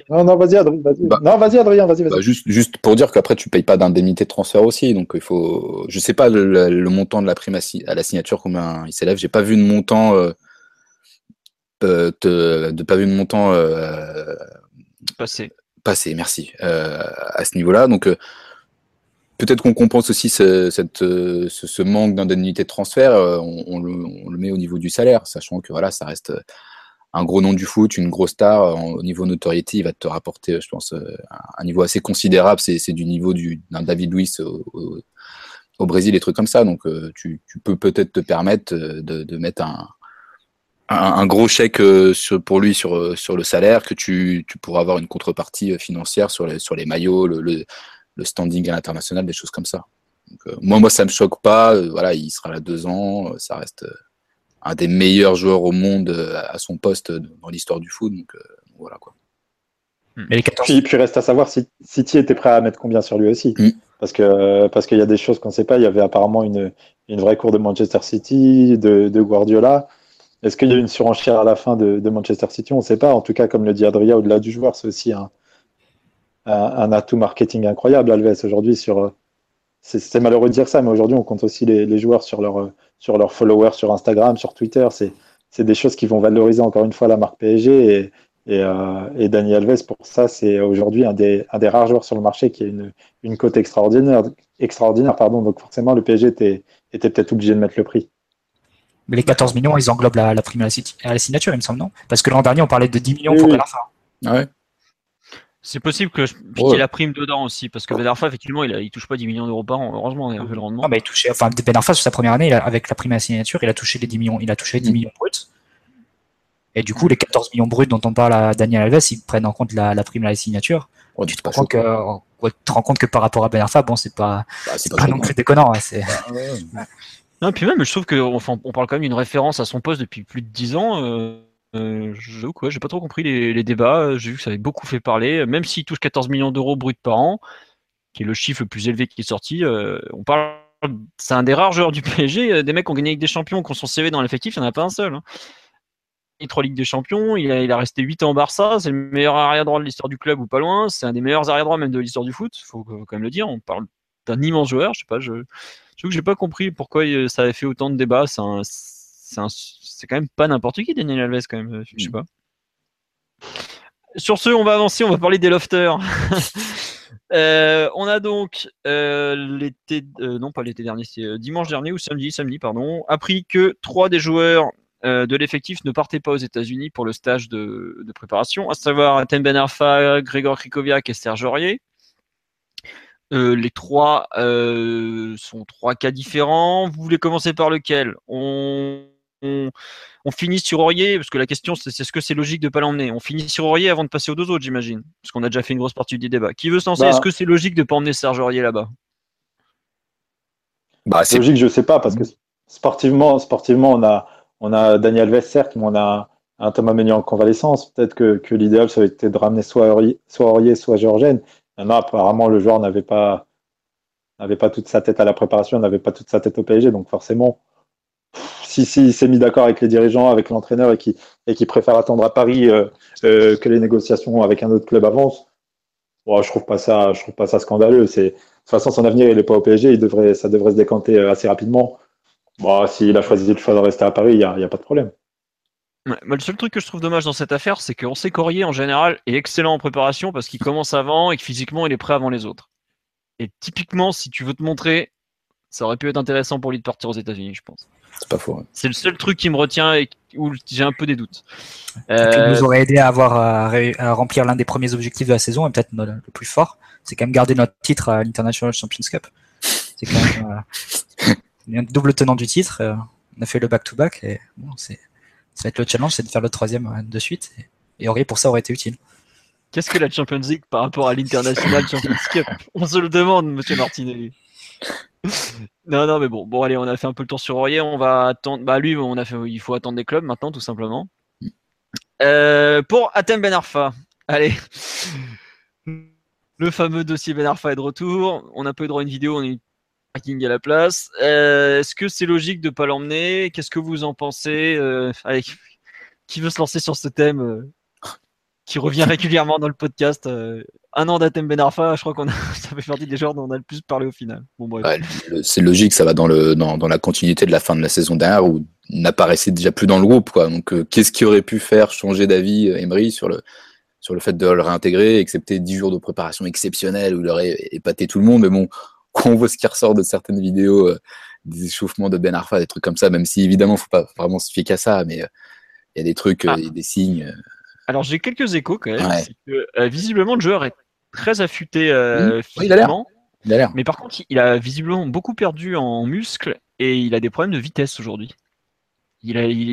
Non, non, vas-y Adrien, vas-y. Bah, non, vas-y Adrien, vas-y. Vas bah, juste, juste pour dire qu'après tu payes pas d'indemnité de transfert aussi, donc il faut. Je sais pas le, montant de la prime à, la signature combien il s'élève. J'ai pas vu de montant. Euh, euh, de, pas vu de montant. Euh, Passé merci, euh, à ce niveau-là. Donc, euh, peut-être qu'on compense aussi ce, cette, euh, ce, manque d'indemnité de transfert, on, le, met au niveau du salaire, sachant que voilà, ça reste un gros nom du foot, une grosse star, au niveau notoriété, il va te rapporter, je pense, un niveau assez considérable. C'est du niveau d'un David Luiz au, Brésil, des trucs comme ça. Donc, tu, peux peut-être te permettre de mettre un, un, gros chèque euh, sur, pour lui sur, euh, sur le salaire, que tu, tu pourras avoir une contrepartie euh, financière sur les, sur les maillots, le, le, standing à l'international, des choses comme ça. Donc, moi, moi, ça me choque pas. voilà, il sera là deux ans. Ça reste un des meilleurs joueurs au monde à son poste dans l'histoire du foot. Donc, voilà quoi. Hmm. Mais les 14... puis, puis, reste à savoir si City était prêt à mettre combien sur lui aussi. Hmm. Parce que parce qu'il y a des choses qu'on ne sait pas. Il y avait apparemment une, une vraie cour de Manchester City, de, de Guardiola. Est-ce qu'il y a une surenchère à la fin de, Manchester City? On ne sait pas. En tout cas, comme le dit Adria, au-delà du joueur, c'est aussi un, atout marketing incroyable, Alves, aujourd'hui. sur C'est malheureux de dire ça, mais aujourd'hui, on compte aussi les, joueurs sur leurs sur leur followers sur Instagram, sur Twitter. C'est des choses qui vont valoriser encore une fois la marque PSG. Et, et, euh, Alves, pour ça, c'est aujourd'hui un des, rares joueurs sur le marché qui a une, cote extraordinaire. extraordinaire pardon. Donc forcément, le PSG était peut-être obligé de mettre le prix. Mais les 14 millions, ils englobent la, prime à la, signature, il me semble, non? Parce que l'an dernier, on parlait de 10 millions pour Ben Arfa. Ah ouais. C'est possible que je ouais. la prime dedans aussi, parce que Ben Arfa, effectivement, il, ne touche pas 10 millions d'euros par an. Heureusement, il a vu le rendement. Ah, bah, il touchait, enfin, Ben Arfa, sur sa première année, avec la prime à la signature, il a touché les 10 millions, il a touché 10 mm. millions bruts. Et du coup, les 14 millions bruts dont on parle à Daniel Alves, ils prennent en compte la, la prime à la signature. Oh, tu te pas rends compte que, ouais, tu te rends compte que par rapport à Ben Arfa, bon, c'est pas, Bah, pas pas non plus déconnant. ouais, c'est- Ah, ouais. Non, puis même, je trouve qu'on parle quand même d'une référence à son poste depuis plus de 10 ans. Euh, euh, ouais, j'ai pas trop compris les, débats. J'ai vu que ça avait beaucoup fait parler. Même s'il touche 14 millions d'euros bruts par an, qui est le chiffre le plus élevé qui est sorti, euh, on parle. C'est un des rares joueurs du PSG, des mecs qui ont gagné avec des champions, qui ont son CV dans l'effectif, il n'y en a pas un seul. Hein. Il a trois Ligues des Champions, il a, il a resté 8 ans au Barça, c'est le meilleur arrière-droit de l'histoire du club ou pas loin, c'est un des meilleurs arrière-droits même de l'histoire du foot, faut, faut quand même le dire, on parle d'un immense joueur, je sais pas, je, J'avoue que j'ai pas compris pourquoi ça avait fait autant de débats. C'est un- un- quand même pas n'importe qui, Daniel Alves, quand même. Je sais pas. Sur ce, on va avancer, on va parler des lofters. Euh, on a donc euh, l'été, euh, non pas l'été dernier, c'est dimanche dernier ou samedi, samedi pardon, appris que trois des joueurs de l'effectif ne partaient pas aux États-Unis pour le stage de, de préparation, à savoir Atem Ben Arfa, Grégor Krikoviak et Serge Aurier. Euh, les trois euh, sont trois cas différents. Vous voulez commencer par lequel? On, on, on finit sur Aurier, parce que la question c'est est-ce que c'est logique de ne pas l'emmener On finit sur Aurier avant de passer aux deux autres, j'imagine, parce qu'on a déjà fait une grosse partie du débat. Qui veut se lancer? Bah. Est-ce que c'est logique de ne pas emmener Serge Aurier là-bas? Bah, c'est Logique, je sais pas, parce que sportivement, sportivement on, a, on a Daniel certes, mais on a un Thomas Meunier en convalescence. Peut-être que, que l'idéal, ça aurait été de ramener soit Aurier, soit, Aurier, soit Georgène. Maintenant, apparemment, le joueur n'avait pas, n'avait pas toute sa tête à la préparation, n'avait pas toute sa tête au PSG. Donc, forcément, si, si s'est mis d'accord avec les dirigeants, avec l'entraîneur et qui, et qui préfère attendre à Paris euh, euh, que les négociations avec un autre club avancent, je trouve pas ça, je trouve pas ça scandaleux. De toute façon, son avenir, il n'est pas au PSG. Ça devrait se décanter euh, assez rapidement. Bon, s'il a choisi le choix de rester à Paris, il n'y a pas de problème. Ouais, le seul truc que je trouve dommage dans cette affaire, c'est qu'on sait qu'Aurier, en général, est excellent en préparation parce qu'il commence avant et que physiquement, il est prêt avant les autres. Et typiquement, si tu veux te montrer, ça aurait pu être intéressant pour lui de partir aux États-Unis, je pense. c'est pas faux. ouais. C'est le seul truc qui me retient et où j'ai un peu des doutes. Euh, nous aurait aidé à avoir à, ré- à remplir l'un des premiers objectifs de la saison et peut-être le plus fort, c'est quand même garder notre titre à l'International Champions Cup. C'est quand même euh, il un double tenant du titre. euh, on a fait le back-to-back et bon, c'est ça va être le challenge, c'est de faire le troisième euh, de suite. Et, et Aurier pour ça aurait été utile. Qu'est-ce que la Champions League par rapport à l'International Champions Cup? On se le demande, monsieur Martinelli. non, non, mais bon, bon, allez, on a fait un peu le tour sur Aurier. On va attendre. Bah, lui, on a fait. Il faut attendre des clubs maintenant, tout simplement. Euh, pour Atem Ben Arfa, allez. Le fameux dossier Ben Arfa est de retour. On n'a pas eu droit à une vidéo, on a eu tracking à la place. Euh, Est-ce que c'est logique de ne pas l'emmener? Qu'est-ce que vous en pensez Euh, allez, Qui veut se lancer sur ce thème euh, qui revient régulièrement dans le podcast Un an d'Atem Ben Arfa, je crois qu'on a, ça fait partie des dont on a le plus parlé au final. Bon. Ouais, c'est logique, ça va dans, le, dans, dans la continuité de la fin de la saison dernière où n'apparaissait déjà plus dans le groupe. Quoi. Donc, qu'est-ce qui aurait pu faire changer d'avis Emery sur le, sur le fait de le réintégrer, excepté 10 jours de préparation exceptionnelle où il aurait épaté tout le monde. Mais bon, quand on voit ce qui ressort de certaines vidéos, euh, des échauffements de Ben Arfa, des trucs comme ça, même si évidemment, il faut pas vraiment se fier qu'à ça, mais euh, il y a des trucs, euh, Ah. il y a des signes. Alors j'ai quelques échos quand même. Ouais. Que, visiblement, le joueur est très affûté Mmh. Physiquement, il a l'air. mais par contre, il a visiblement beaucoup perdu en muscles et il a des problèmes de vitesse aujourd'hui. Il, a, il,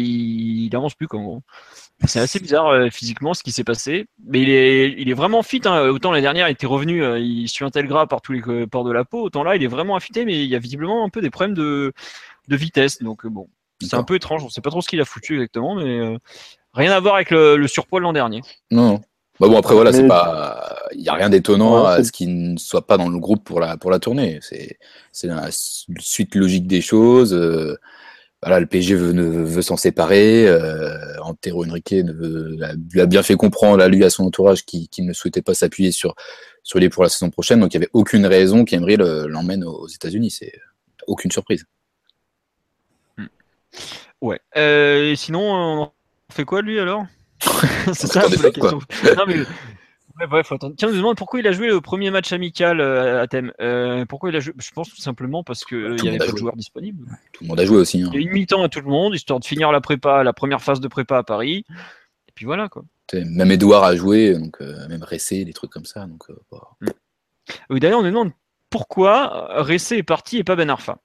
il avance plus, en gros. C'est assez bizarre euh, physiquement ce qui s'est passé, mais il est, il est vraiment fit. hein. Autant l'année dernière, il était revenu, euh, il suintait le gras par tous les co- ports de la peau. Autant là, il est vraiment affûté, mais il y a visiblement un peu des problèmes de, de vitesse. Donc euh, bon, c'est un peu étrange. On sait pas trop ce qu'il a foutu exactement, mais euh, rien à voir avec le, le surpoids de l'an dernier. Non, non. Bah bon, après, voilà, c'est Mais- pas. Il n'y a rien d'étonnant Ouais, à ce qu'il ne soit pas dans le groupe pour la, pour la tournée. C'est la suite logique des choses. Voilà, le PSG veut, s'en séparer. Euh, Antero Henrique ne veut- a- lui a bien fait comprendre à lui, à son entourage, qu'il ne souhaitait pas s'appuyer sur, sur lui pour la saison prochaine. Donc, il n'y avait aucune raison qu'Emery le- l'emmène aux États-Unis. C'est aucune surprise. Ouais. Euh, et sinon, on fait quoi lui alors? C'est ça la question. non, mais... Ouais, bref, faut attendre. Tiens, on nous demande pourquoi il a joué le premier match amical euh, à thème? Euh, pourquoi il a joué? Je pense tout simplement parce qu'il Bah, il tout y avait pas de joueurs disponibles. Tout le monde a joué aussi. hein. Il y a une mi-temps à tout le monde, histoire de finir la prépa, la première phase de prépa à Paris. Et puis voilà quoi. Même Edouard a joué, donc, euh, même Ressé, des trucs comme ça. Donc, euh, Oui, d'ailleurs, on nous demande pourquoi Ressé est parti et pas Ben Arfa.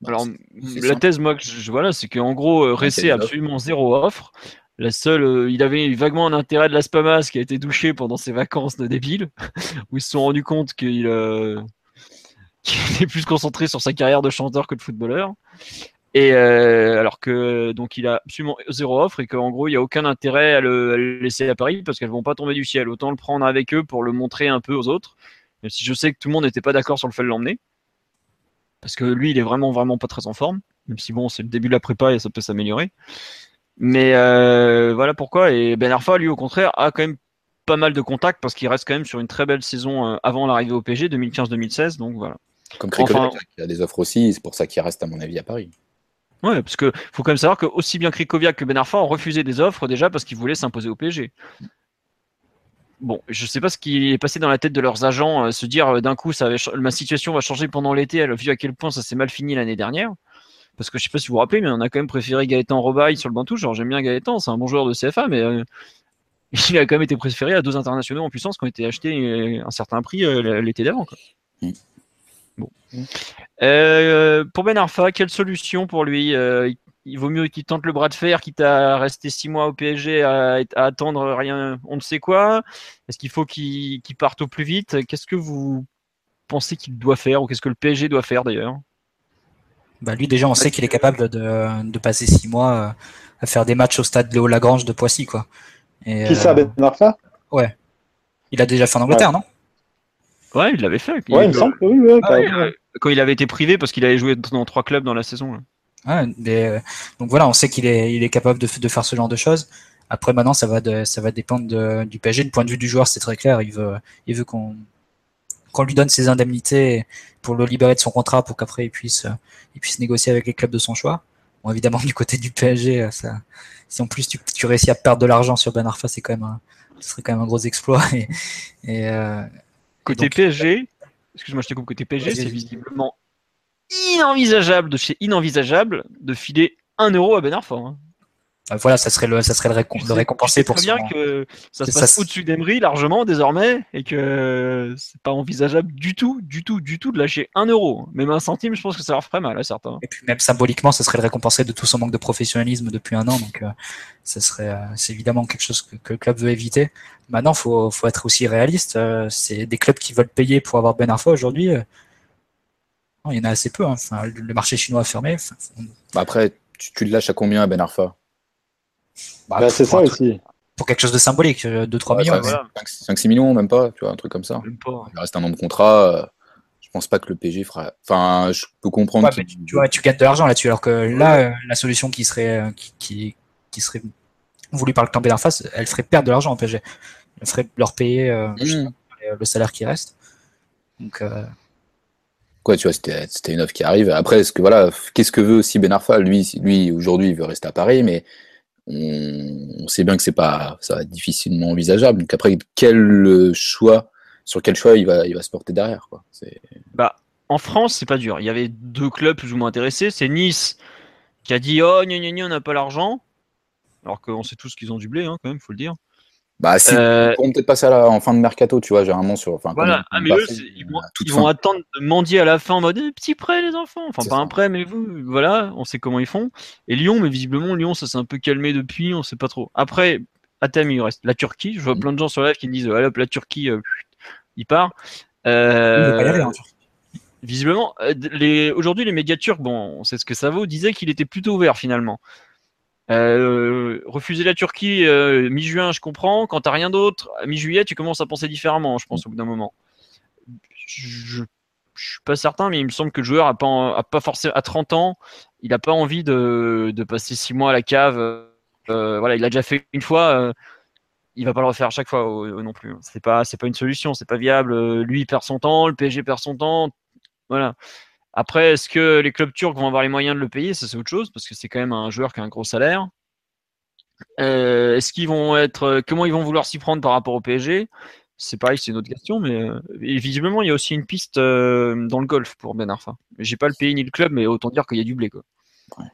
Bah, Alors, la simple. thèse, moi, que je, voilà, c'est qu'en gros, euh, Ressé a absolument zéro offre. La seule, euh, il avait vaguement un intérêt de Las Palmas qui a été douché pendant ses vacances de débile, où ils se sont rendus compte qu'il euh, est plus concentré sur sa carrière de chanteur que de footballeur. Et euh, alors que donc il a absolument zéro offre et qu'en gros il n'y a aucun intérêt à le, à le laisser à Paris parce qu'elles vont pas tomber du ciel. Autant le prendre avec eux pour le montrer un peu aux autres. Même si je sais que tout le monde n'était pas d'accord sur le fait de l'emmener. Parce que lui, il est vraiment, vraiment pas très en forme. Même si bon, c'est le début de la prépa et ça peut s'améliorer. Mais euh, voilà pourquoi. Et Ben Arfa, lui, au contraire, a quand même pas mal de contacts parce qu'il reste quand même sur une très belle saison euh, avant l'arrivée au PG 2015-2016. Donc voilà. Comme Krikoviak, Enfin- qui a des offres aussi, c'est pour ça qu'il reste, à mon avis, à Paris. Ouais, parce que faut quand même savoir que aussi bien Krikoviak que Ben Arfa ont refusé des offres déjà parce qu'ils voulaient s'imposer au PSG. Bon, je sais pas ce qui est passé dans la tête de leurs agents, euh, se dire euh, d'un coup ça avait ch- ma situation va changer pendant l'été, elle a vu à quel point ça s'est mal fini l'année dernière. Parce que je sais pas si vous vous rappelez, mais on a quand même préféré Gaëtan Robaille sur le banc touche. Alors j'aime bien Gaëtan, c'est un bon joueur de CFA, mais euh, il a quand même été préféré à deux internationaux en puissance qui ont été achetés euh, à un certain prix euh, l'été d'avant. Mm. Bon. Euh, pour Ben Arfa, quelle solution pour lui il vaut mieux qu'il tente le bras de fer, quitte à rester six mois au PSG, à, à attendre rien, on ne sait quoi. Est-ce qu'il faut qu'il qu'il parte au plus vite? Qu'est-ce que vous pensez qu'il doit faire, ou qu'est-ce que le PSG doit faire d'ailleurs? Bah, lui, déjà, on sait qu'il est capable de, de passer six mois euh, à faire des matchs au stade Léo Lagrange de Poissy, quoi. Et, Qui ça, Ben Arfa Il a déjà fait en Angleterre, non? Ouais, il l'avait fait. Ouais, il me semble que oui, ouais, Ah ouais, euh, quand il avait été privé parce qu'il avait joué dans trois clubs dans la saison. là. Ouais, des- euh, donc voilà, on sait qu'il est, il est capable de, de faire ce genre de choses. Après, maintenant, ça va, de, ça va dépendre de- du PSG. Du point de vue du joueur, c'est très clair. Il veut, il veut qu'on qu'on lui donne ses indemnités pour le libérer de son contrat pour qu'après il puisse, euh, il puisse négocier avec les clubs de son choix. Bon, évidemment, du côté du PSG, euh, ça, si en plus tu, tu réussis à perdre de l'argent sur Ben Arfa, c'est quand même un, ce serait quand même un gros exploit. Et, et, euh, Côté donc- PSG, excuse-moi, je te coupe. Côté PSG, c'est visiblement inenvisageable de chez inenvisageable de filer un euro à Ben Arfa. hein. Euh, voilà, ça serait le, ça serait le, récom- Tu le sais pour très bien que ça se ça passe se- au-dessus d'Emery largement désormais et que c'est pas envisageable du tout, du tout, du tout de lâcher un euro. Même un centime, je pense que ça leur ferait mal à certains. Et puis même symboliquement, ça serait le récompenser de tout son manque de professionnalisme depuis un an. Donc, euh, ça serait, euh, c'est évidemment quelque chose que, que le club veut éviter. Maintenant, faut, faut être aussi réaliste. euh, c'est des clubs qui veulent payer pour avoir Ben Arfa aujourd'hui. euh, il y en a assez peu. hein. Enfin, le le marché chinois a fermé. Enfin, on- Bah, après, tu, tu le lâches à combien à Ben Arfa bah, Bah, c'est pour ça truc- aussi. Pour quelque chose de symbolique, 2-3 Ouais, millions. voilà. 5-6 millions, même pas, tu vois, un truc comme ça. Même pas. Il reste un an de contrat. euh, je pense pas que le PG fera. Enfin, je peux comprendre. Ouais, tu, tu vois, tu gagnes de l'argent là-dessus. Alors que là, euh, la solution qui serait, euh, qui, qui, qui serait voulue par le camp Ben Arfa, c'est- elle ferait perdre de l'argent au PSG. Elle ferait leur payer euh, Mmh. pas, le salaire qui reste. Donc, euh, Quoi, tu vois, c'était c'était une offre qui arrive. Après, est-ce que voilà, qu'est-ce que veut aussi Ben Arfa? Lui, lui aujourd'hui, il veut rester à Paris, mais on, sait bien que c'est pas, ça va être difficilement envisageable. Donc après, quel choix, sur quel choix il va, il va se porter derrière, quoi. Bah, en France, c'est pas dur. Il y avait deux clubs plus ou moins intéressés. C'est Nice qui a dit Oh, gna gna gna, on n'a pas l'argent. Alors qu'on sait tous qu'ils ont du blé, hein, quand même, faut le dire. Bah, si, Euh, ils pourront peut-être passer à la, en fin de mercato, tu vois, généralement sur. Enfin, Voilà, ah, ils mais eux, fait, ils euh, vont, ils vont attendre de mendier à la fin en mode eh, petit prêt, les enfants. Enfin, pas ça. un prêt, mais vous, voilà, on sait comment ils font. Et Lyon, mais visiblement, Lyon, ça s'est un peu calmé depuis, on sait pas trop. Après, à thème, il reste la Turquie. Je vois Mhm. plein de gens sur live qui me disent Allez, hop, la Turquie, euh, il part. il veut pas y aller, Euh, hein. visiblement, euh, les... aujourd'hui, les médias turcs, bon, on sait ce que ça vaut, disaient qu'il était plutôt ouvert finalement. Euh, refuser la Turquie euh, mi-juin, je comprends. Quand t'as rien d'autre, mi-juillet, tu commences à penser différemment, je pense, au bout d'un moment. Je, je suis pas certain, mais il me semble que le joueur a pas, forcément à 30 ans, il a pas envie de, passer 6 mois à la cave. Euh, voilà, il l'a déjà fait une fois. il va pas le refaire à chaque fois non plus. C'est pas, c'est pas une solution, c'est pas viable. Lui il perd son temps, le PSG perd son temps. Voilà. Après, est-ce que les clubs turcs vont avoir les moyens de le payer? Ça, c'est autre chose, parce que c'est quand même un joueur qui a un gros salaire. Euh, est-ce qu'ils vont être. euh, Comment ils vont vouloir s'y prendre par rapport au PSG C'est pareil, c'est une autre question, mais euh, et visiblement, il y a aussi une piste euh, dans le golf pour Ben Arfa. J'ai pas le pays ni le club, mais autant dire qu'il y a du blé. Quoi. Ouais.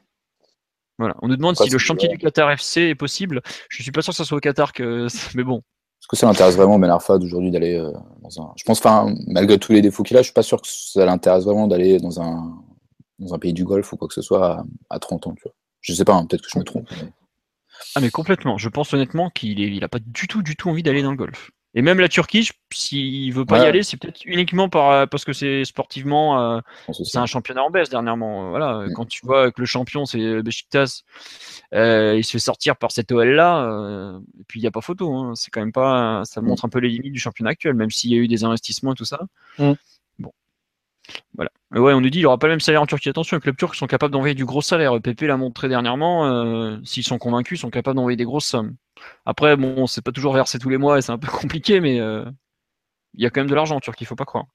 Voilà. On nous demande si le chantier du Qatar FC est possible. Je suis pas sûr que ça soit au Qatar que. Mais bon. Est-ce que ça l'intéresse vraiment Ben Arfa d'aujourd'hui d'aller euh, dans un. Je pense, enfin, malgré tous les défauts qu'il a, je suis pas sûr que ça l'intéresse vraiment d'aller dans un dans un pays du Golfe ou quoi que ce soit à, à 30 ans. Tu vois. Je sais pas, hein, peut-être que je me trompe. Ah mais complètement. Je pense honnêtement qu'il est, il pas du tout, du tout envie d'aller dans le golf. Et même la Turquie, s'il veut pas y aller, c'est peut-être uniquement par, parce que c'est sportivement, euh, c'est un championnat en baisse dernièrement. Voilà, Mm. quand tu vois que le champion c'est Besiktas, euh, il se fait sortir par cette OL là, euh, et puis il y a pas photo. hein. C'est quand même pas, ça Mm. montre un peu les limites du championnat actuel, même s'il y a eu des investissements et tout ça. Mm. Bon, voilà. Mais ouais, on nous dit il aura pas le même salaire en Turquie. Attention, les clubs turcs sont capables d'envoyer du gros salaire. Pépé l'a montré dernièrement. euh, S'ils sont convaincus, ils sont capables d'envoyer des grosses sommes. Après, bon, c'est pas toujours versé tous les mois et c'est un peu compliqué, mais euh, il y a quand même de l'argent en Turquie, il faut pas croire.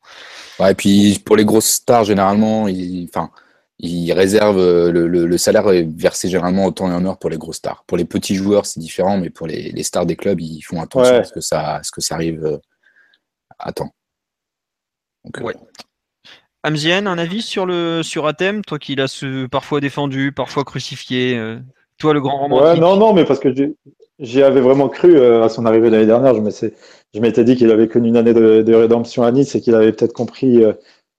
Ouais, et puis pour les grosses stars, généralement, ils, enfin, ils réservent euh, le, le- le salaire est versé généralement au temps et en heure pour les grosses stars. Pour les petits joueurs, c'est différent, mais pour les, les stars des clubs, ils font attention Ouais. à ce que ça, à ce que ça arrive euh, à temps. Donc, euh, un avis sur le sur Athème, toi qui l'as parfois défendu, parfois crucifié, euh, toi le grand romantique? Ouais, non, non, mais parce que j'y- avais vraiment cru euh, à son arrivée l'année dernière. Je m'étais dit qu'il avait connu une année de, de rédemption à Nice et qu'il avait peut-être compris euh,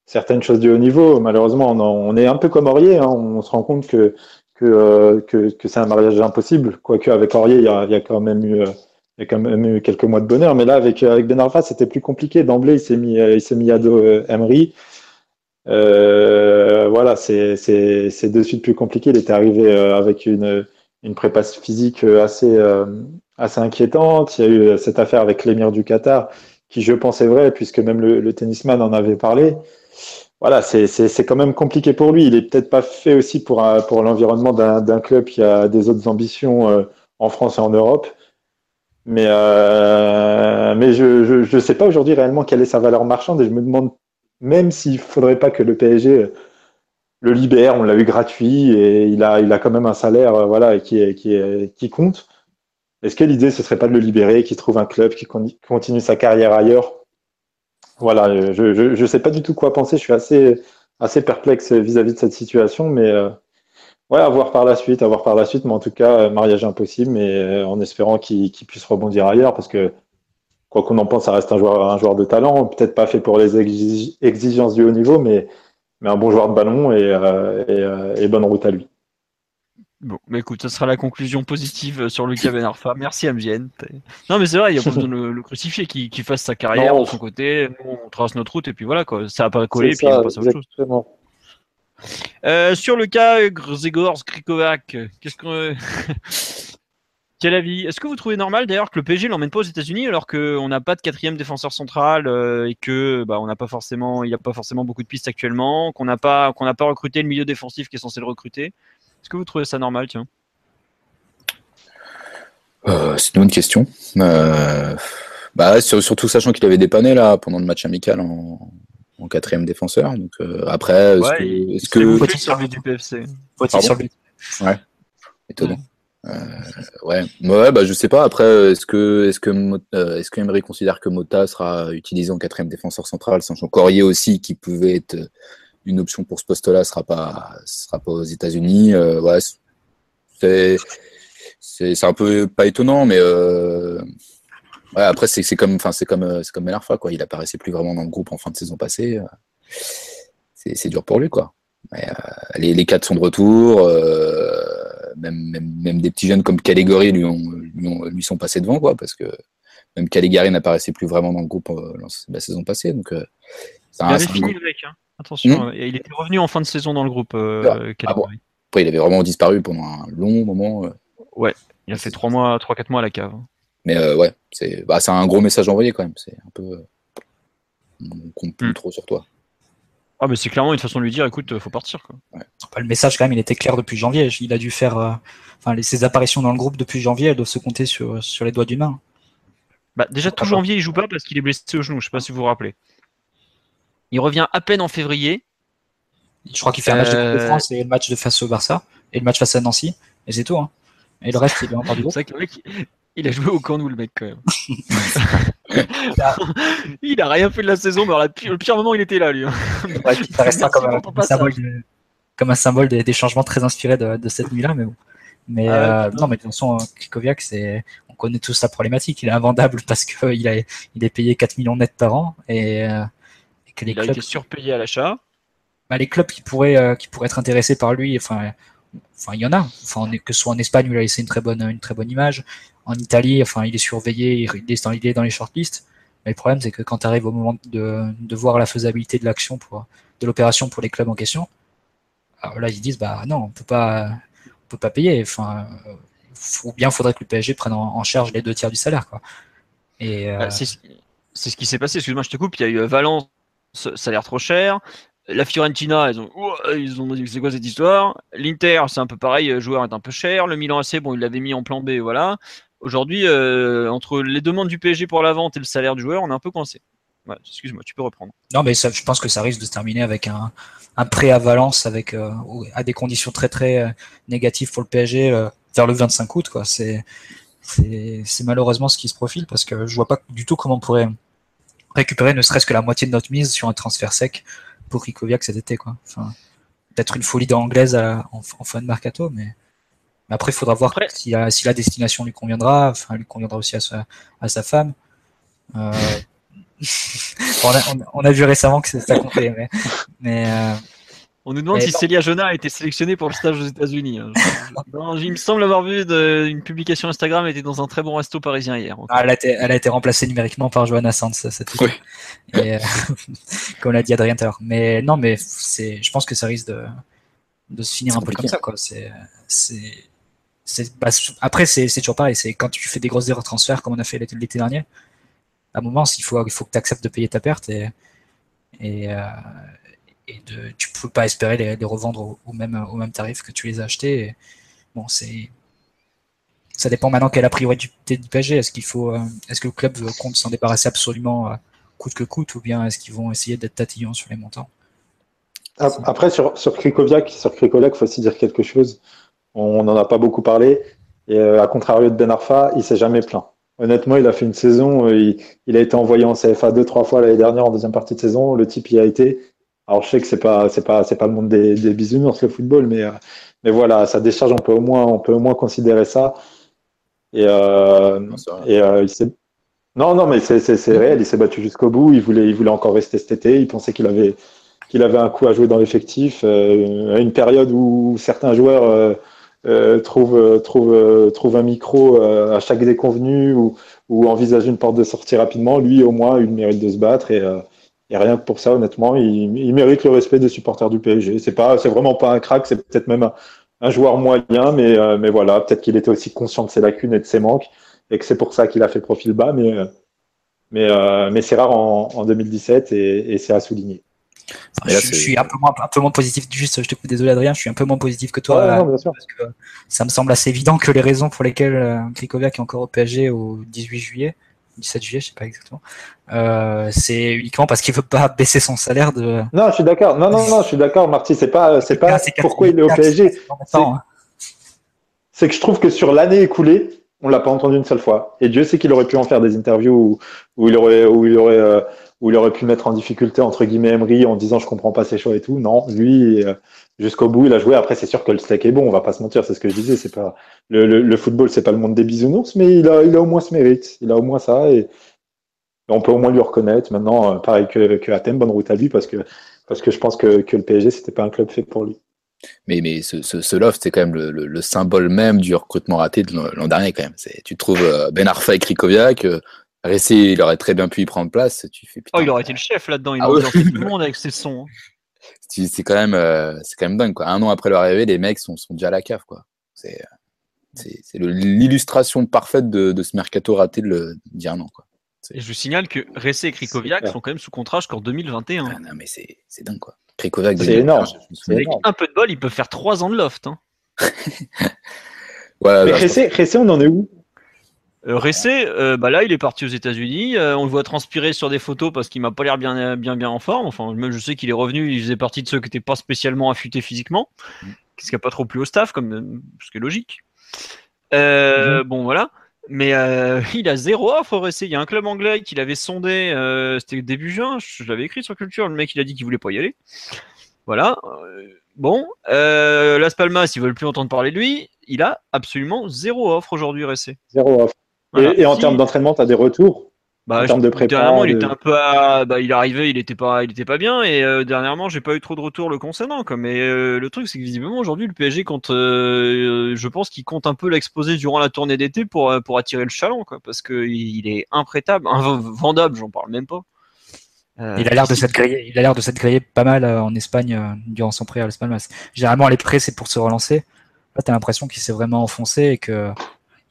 certaines choses du haut niveau. Malheureusement, on, est un peu comme Aurier. hein. On se rend compte euh, que, c'est un mariage impossible. Quoique avec Aurier, il y a, il y a quand même eu. quelques mois de bonheur, mais là avec avec Ben Arfa, c'était plus compliqué. D'emblée, il s'est mis à dos Emery. Voilà, c'est de suite plus compliqué. Il était arrivé avec une une prépa physique euh, assez euh, assez inquiétante. Il y a eu euh, cette affaire avec l'émir du Qatar, qui je pense est vrai, puisque même le, tennisman en avait parlé. Voilà, c'est quand même compliqué pour lui. Il est peut-être pas fait aussi pour pour l'environnement d'un club qui a des autres ambitions en France et en Europe. Mais mais je je je sais pas aujourd'hui réellement quelle est sa valeur marchande et je me demande même s'il faudrait pas que le PSG le libère, on l'a eu gratuit et il a, il a quand même un salaire euh, voilà, qui, est, qui, est, qui compte. Est-ce que l'idée, ce serait pas de le libérer, qu'il trouve un club, qui con- continue sa carrière ailleurs? Voilà, euh, je, je, je sais pas du tout quoi penser. Je suis assez, assez perplexe vis-à-vis de cette situation, mais euh, ouais, à voir par la suite, à voir par la suite. Mais en tout cas, euh, mariage impossible, mais euh, en espérant qu'il qu'il puisse rebondir ailleurs, parce que quoi qu'on en pense, ça reste un joueur, un joueur de talent, peut-être pas fait pour les exig- exigences du haut niveau, mais mais un bon joueur de ballon et, euh, et, euh, et bonne route à lui. Bon, bah écoute, ça sera la conclusion positive sur Lucas Ben Arfa. Merci Amzien. T'es- Non mais c'est vrai, il y a pas besoin de le, le crucifier, qu'il fasse sa carrière Non. de son côté. Nous, on trace notre route et puis voilà quoi. Ça a pas collé, puis ça, on passe à autre chose. Euh, sur le cas Grzegor Skrikovac, qu'est-ce que quel avis? Est-ce que vous trouvez normal d'ailleurs que le PSG l'emmène pas aux États-Unis alors qu'on n'a pas de quatrième défenseur central euh, et que bah, on n'a pas forcément, il n'y a pas forcément beaucoup de pistes actuellement, qu'on n'a pas qu'on n'a pas recruté le milieu défensif qui est censé le recruter? Est-ce que vous trouvez ça normal tiens? Euh, c'est une bonne question. Euh, bah, sur- surtout sachant qu'il avait dépanné là pendant le match amical en, en quatrième défenseur. Donc euh, après, est-ce Ouais, que, il- est-ce que Faut-il du PFC. Faut-il but étonnant. Euh, ouais, ouais, bah je sais pas. Après, est-ce que est-ce que euh, est-ce que Emery considère que Mota sera utilisé en quatrième défenseur central, sachant qu'Aurier aussi, qui pouvait être une option pour ce poste-là, sera pas sera pas aux États-Unis. Euh, ouais, c'est c'est un peu pas étonnant, mais euh, ouais, après c'est comme enfin c'est comme euh, c'est comme quoi. Il apparaissait plus vraiment dans le groupe en fin de saison passée. Euh, c'est dur pour lui, quoi. Mais, euh, les, les quatre sont de retour. euh, même, même, même des petits jeunes comme Caligari lui, ont, lui, ont- lui sont passés devant, quoi, parce que même Caligari n'apparaissait plus vraiment dans le groupe euh, la saison passée. Donc, euh, Il avait fini le mec. Hein. Attention, euh, il était revenu en fin de saison dans le groupe. euh, Ah, ah bon. Après, il avait vraiment disparu pendant un long moment. euh, Il a fait 3 mois, 3-4 mois à la cave. mais euh, ouais, c'est bah, un gros message envoyé quand même. C'est un peu. on compte plus Hmm. trop sur toi. Ah mais c'est clairement une façon de lui dire, écoute, faut partir quoi. Bah, Le message, quand même, il était clair depuis janvier. Il a dû faire. euh, Enfin, les- ses apparitions dans le groupe depuis janvier, elles doivent se compter sur, sur les doigts d'une main. Bah, déjà tout janvier il joue pas parce qu'il est blessé au genou. Je sais pas si vous vous rappelez. Il revient à peine en février. Je crois qu'il fait un match de Coupe de Euh, France et le match de face au Barça et le match face à Nancy. Et c'est tout. Hein. Et le reste, il est encore du C'est groupe. vrai que le mec, il- il a joué au camp nous le mec quand même. il a rien fait de la saison, mais le pire moment il était là lui. hein. Ouais, ça restera comme, un- comme symbole, de- comme un symbole des, des changements très inspirés de, de cette nuit-là. Mais bon. Mais Ah euh, non, mais de toute façon, Krikoviak, c'est, on connaît tous sa problématique. Il est invendable parce que il, a, il est payé 4 millions net par an et, euh, et que les Il a clubs. été surpayé à l'achat. bah, les clubs qui pourraient, euh, qui pourraient être intéressés par lui, enfin, enfin, il y en a. Enfin, que ce soit en Espagne où il a laissé une très bonne, une très bonne image, en Italie, enfin, il est surveillé, il est dans, les shortlists. Mais le problème, c'est que quand tu arrives au moment de, voir la faisabilité de l'action de l'opération pour les clubs en question, alors là, ils disent, bah non, on peut pas, on peut pas payer. Enfin, ou bien faudrait que le PSG prenne en, charge les deux tiers du salaire. Et euh, c'est ce qui s'est passé. Excuse-moi, je te coupe. Il y a eu Valence, salaire trop cher. La Fiorentina, ils ont, ils ont dit c'est quoi cette histoire? L'Inter, c'est un peu pareil, le joueur est un peu cher. Le Milan AC, bon, il l'avait mis en plan B, voilà. Aujourd'hui, euh, entre les demandes du PSG pour la vente et le salaire du joueur, on est un peu coincé. Excuse-moi, tu peux reprendre. Non, mais je pense que ça risque de se terminer avec un, un prêt à Valence avec euh, à des conditions très très euh, négatives pour le PSG vers le 25 août. C'est, malheureusement ce qui se profile parce que je vois pas du tout comment on pourrait récupérer ne serait-ce que la moitié de notre mise sur un transfert sec pour Rikoviak cet été. Peut-être une folie d'anglaise en, en, fin de mercato, mais mais après, il faudra voir si, si, la destination lui conviendra, enfin, lui conviendra aussi à sa, à sa femme. Euh... on, a, on, a, vu récemment que ça comptait, mais, mais euh... On nous demande si Célia Jonah a été sélectionnée pour le stage aux États-Unis. Hein. il me semble avoir vu une publication Instagram, elle était dans un très bon resto parisien hier. Ah, elle, a été, elle, a été, remplacée numériquement par Johanna Sands, cette oui. Et, euh, comme l'a dit Adrien Mais non, mais je pense que ça risque de, de se finir un peu comme ça. C'est après, c'est toujours pareil. C'est quand tu fais des grosses erreurs de transfert, comme on a fait l'été dernier, à un moment, il faut, que tu acceptes de payer ta perte et, euh, tu peux pas espérer les, revendre au, même, tarif que tu les as achetés. bon, ça dépend maintenant quelle a priori du, du PSG. Est-ce euh, est-ce que le club compte s'en débarrasser absolument euh, coûte que coûte, ou bien est-ce qu'ils vont essayer d'être tatillons sur les montants? Après, sur, sur sur il faut aussi dire quelque chose. On n'en a pas beaucoup parlé. Et euh, à contrario de Ben Arfa, il s'est jamais plaint. Honnêtement, il a fait une saison, euh, il, a été envoyé en CFA deux, trois fois l'année dernière en deuxième partie de saison. Le type y a été. Alors je sais que c'est pas, c'est pas, c'est pas le monde des, des bisounours le football, mais, euh, mais voilà, sa décharge, on peut au moins, on peut au moins considérer ça. Et, euh, et il s'est, non, non, mais c'est réel. Il s'est battu jusqu'au bout. Il voulait, il voulait encore rester cet été. Il pensait qu'il avait, qu'il avait un coup à jouer dans l'effectif. à une période où certains joueurs euh, trouve, euh, trouve, euh, trouve un micro à chaque déconvenu ou, envisage une porte de sortie rapidement, lui au moins il mérite de se battre et, et rien que pour ça honnêtement il, mérite le respect des supporters du PSG. C'est pas c'est vraiment pas un crack, c'est peut-être même un, un, joueur moyen, mais, mais voilà peut-être qu'il était aussi conscient de ses lacunes et de ses manques et que c'est pour ça qu'il a fait profil bas, mais mais, mais c'est rare en, en 2017 et, et c'est à souligner je, suis un peu, moins, un peu moins positif. Juste, je te coupe, désolé Adrien, je suis un peu moins positif que toi. parce que ça me semble assez évident que les raisons pour lesquelles euh, Krikoviak est encore au PSG au 18 juillet, 17 juillet, je sais pas exactement, euh, c'est uniquement parce qu'il veut pas baisser son salaire de. Non, je suis d'accord. Non, non, non, je suis d'accord, Marty. C'est pas, c'est pas pourquoi il est au PSG. Hein. C'est que je trouve que sur l'année écoulée, on l'a pas entendu une seule fois. Et Dieu sait qu'il aurait pu en faire des interviews où, où il aurait, où il aurait euh, où il aurait pu mettre en difficulté entre guillemets Emery en disant je comprends pas ses choix et tout. Non, lui euh, jusqu'au bout il a joué. Après c'est sûr que le steak est bon, on va pas se mentir, c'est ce que je disais. C'est pas le, le, le football, c'est pas le monde des bisounours, mais il a il a au moins ce mérite, il a au moins ça et, on peut au moins lui reconnaître. Maintenant, euh, pareil que, bonne route à lui parce que parce que je pense que, que le PSG c'était pas un club fait pour lui. Mais, mais ce, ce, loft, c'est quand même le, symbole même du recrutement raté de l'an dernier, quand même. Tu trouves euh, Ben Arfa et Krikoviak, Ressé, il aurait très bien pu y prendre place. Tu fais, putain, oh, il aurait été le chef là-dedans. Il ah aurait tout le monde avec ses sons. Hein. C'est quand même, euh, c'est quand même dingue. Quoi. Un an après leur arrivée, les mecs sont, sont déjà à la cave. Quoi. C'est, c'est, l'illustration parfaite de, de, ce mercato raté d'il y a un an. Quoi. Et je vous signale que Ressé et Krikoviak sont quand même sous contrat jusqu'en 2021. Ah, non, mais c'est, c'est dingue. Quoi. Krikoviak, c'est énorme. Avec un peu de bol, il peut faire 3 ans de loft. Hein. mais bah, Ressé, on en est où? Euh, Ressé, euh, bah là, il est parti aux États-Unis. Euh, on le voit transpirer sur des photos parce qu'il m'a pas l'air bien, bien, bien en forme. Enfin, même je sais qu'il est revenu. Il faisait partie de ceux qui n'étaient pas spécialement affûtés physiquement, mm. ce qui n'a pas trop plu au staff, comme ce qui est logique. Mm-hmm. Bon, voilà. Mais il a zéro offre Ressé. Il y a un club anglais qui l'avait sondé. C'était début juin. Je, l'avais écrit sur Culture. Le mec, il a dit qu'il voulait pas y aller. Voilà. Bon, Las Palmas, ils veulent plus entendre parler de lui. Il a absolument zéro offre aujourd'hui, Ressé. Zéro offre. Et, en termes d'entraînement, tu as des retours? Bah, En termes de prépa, dernièrement, il était un peu à- bah, il est arrivé, il était pas, il était pas bien, et euh, dernièrement, j'ai pas eu trop de retours le concernant, quoi. Mais euh, le truc, c'est que visiblement, aujourd'hui, le PSG compte, euh, je pense qu'il compte un peu l'exposer durant la tournée d'été pour, euh, pour attirer le chaland, quoi, parce que il est imprêtable, inv- vendable, j'en parle même pas. Euh, Il a l'air de s'être grillé, il a l'air de s'être grillé pas mal euh, en Espagne euh, durant son prêt à Palmas. Généralement, les prêts, c'est pour se relancer. Là, t'as l'impression qu'il s'est vraiment enfoncé et que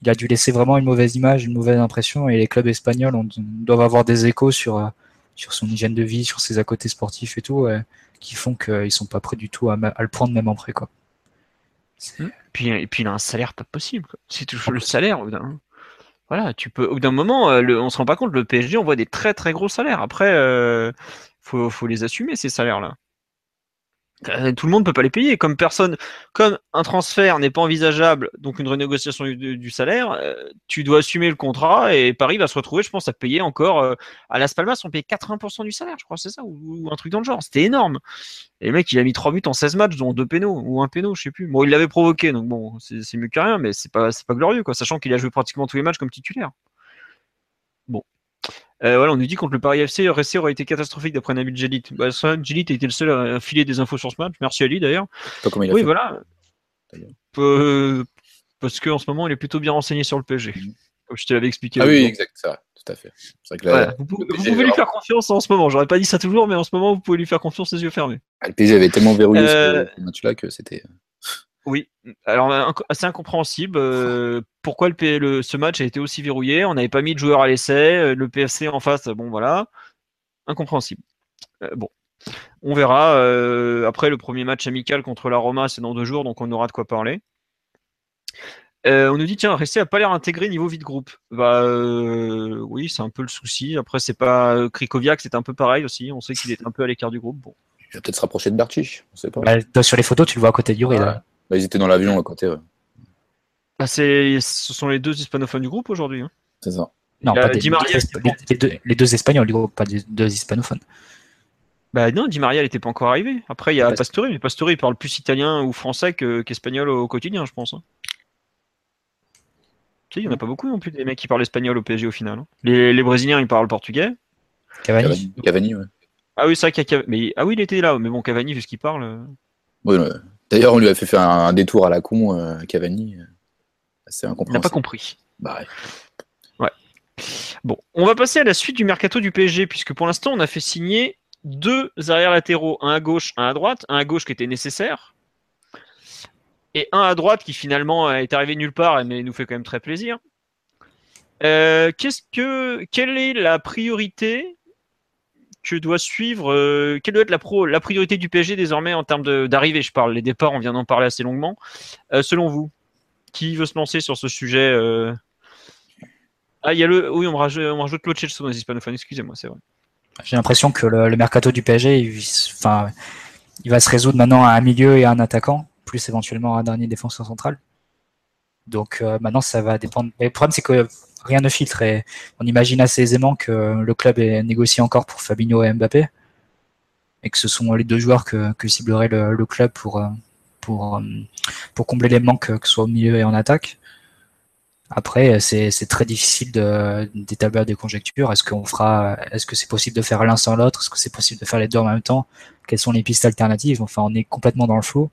il a dû laisser vraiment une mauvaise image, une mauvaise impression. Et les clubs espagnols doivent avoir des échos sur, euh, sur son hygiène de vie, sur ses à côté sportifs et tout, qui font qu'ils sont pas prêts du tout à, le prendre même en prêt, quoi. Puis, et puis il a un salaire pas possible. C'est toujours le salaire. Voilà, tu peux. Au bout d'un moment, euh, on se rend pas compte. Le PSG envoie des très très gros salaires. Après, euh, faut, faut les assumer ces salaires-là. Euh, Tout le monde peut pas les payer. Comme personne, comme un transfert n'est pas envisageable, donc une renégociation du, salaire, euh, tu dois assumer le contrat et Paris va se retrouver, je pense, à payer encore. euh, à Las Palmas, on paye 80% du salaire, je crois, c'est ça, ou, un truc dans le genre. C'était énorme. Et le mec, il a mis 3 buts en 16 matchs, dont 2 pénaux, ou un pénaux, je sais plus. Bon, il l'avait provoqué, donc bon, c'est mieux que rien, mais c'est pas, pas glorieux, quoi, sachant qu'il a joué pratiquement tous les matchs comme titulaire. Euh, voilà, on nous dit contre le Paris FC, RSC aurait été catastrophique d'après Nabil Djelit. Bah, a été le seul à filer des infos sur ce match. Merci Ali d'ailleurs. Oui, fait. voilà. Euh, parce qu'en ce moment, il est plutôt bien renseigné sur le PSG. Mhm. Comme je te l'avais expliqué. Ah oui, exact, c'est vrai, tout à fait. Que là, Voilà. Vous, pouvez, vous lui faire confiance en ce moment. J'aurais pas dit ça toujours, mais en ce moment, vous pouvez lui faire confiance les yeux fermés. ah, le PSG avait tellement verrouillé Euh, ce, ce match-là que c'était. Oui, alors assez incompréhensible. euh, pourquoi le, P- le- ce match a été aussi verrouillé? On n'avait pas mis de joueurs à l'essai. euh, Le PFC en face, bon voilà, incompréhensible. Euh, bon, on verra. euh, après le premier match amical contre la Roma, c'est dans deux jours, donc on aura de quoi parler. Euh, on nous dit tiens, Ressé a pas l'air intégré niveau vide groupe. Bah euh, oui, c'est un peu le souci. Après c'est pas Krikoviak, c'est un peu pareil aussi. On sait qu'il est un peu à l'écart du groupe. Bon. Il va peut-être se rapprocher de Berchich, on sait pas. Bah, sur les photos, tu le vois à côté de Yuri. Ouais. là. Bah, ils étaient dans l'avion à côté, ouais. Bah, c'est, ce sont les deux hispanophones du groupe aujourd'hui. hein. c'est ça. Non, pas des, Di Maria, les, deux, les deux espagnols du groupe, pas des deux hispanophones. Bah non, Di Maria, elle était pas encore arrivé. Après, il y a Past- Pastore, mais Pastore, il parle plus italien ou français que- qu'espagnol au quotidien, je pense. hein. Tu sais, il y en a pas beaucoup non plus des mecs qui parlent espagnol au PSG au final. hein. Les, les Brésiliens, ils parlent portugais. Cavani. Cavani, Cavani, ouais. Ah oui, c'est vrai qu'il y a Cav- mais ah oui, il était là, mais bon, Cavani, vu ce qu'il parle. euh, ouais. D'ailleurs, on lui a fait faire un, un détour à la con, euh, Cavani. euh, C'est Il n'a pas compris. Bah, ouais. Bon, on va passer à la suite du mercato du PSG, puisque pour l'instant, on a fait signer deux arrières latéraux, un à gauche, un à droite, un à gauche qui était nécessaire, et un à droite qui finalement est arrivé nulle part, mais nous fait quand même très plaisir. Euh, qu'est-ce que, quelle est la priorité que doit suivre, euh, quelle doit être la, priorité du PSG désormais en termes d'arrivée? Je parle, les départs, on vient d'en parler assez longuement. Euh, selon vous, qui veut se lancer sur ce sujet euh, ah, il y a le. Oui, on rajoute, on rajoute Claude Chelsea dans les hispanophones, excusez-moi, c'est vrai. J'ai l'impression que le, mercato du PSG, il, enfin, il va se résoudre maintenant à un milieu et à un attaquant, plus éventuellement un dernier défenseur central. Donc maintenant, ça va dépendre. Mais le problème, c'est que rien ne filtre et on imagine assez aisément que le club est négocié encore pour Fabinho et Mbappé et que ce sont les deux joueurs que, ciblerait le, club pour, euh, euh, pour combler les manques, que ce soit au milieu et en attaque. Après, c'est très difficile de- d'établir des conjectures. Est-ce est-ce que c'est possible de faire l'un sans l'autre? Est-ce que c'est possible de faire les deux en même temps? Quelles sont les pistes alternatives? Enfin, on est complètement dans le flou.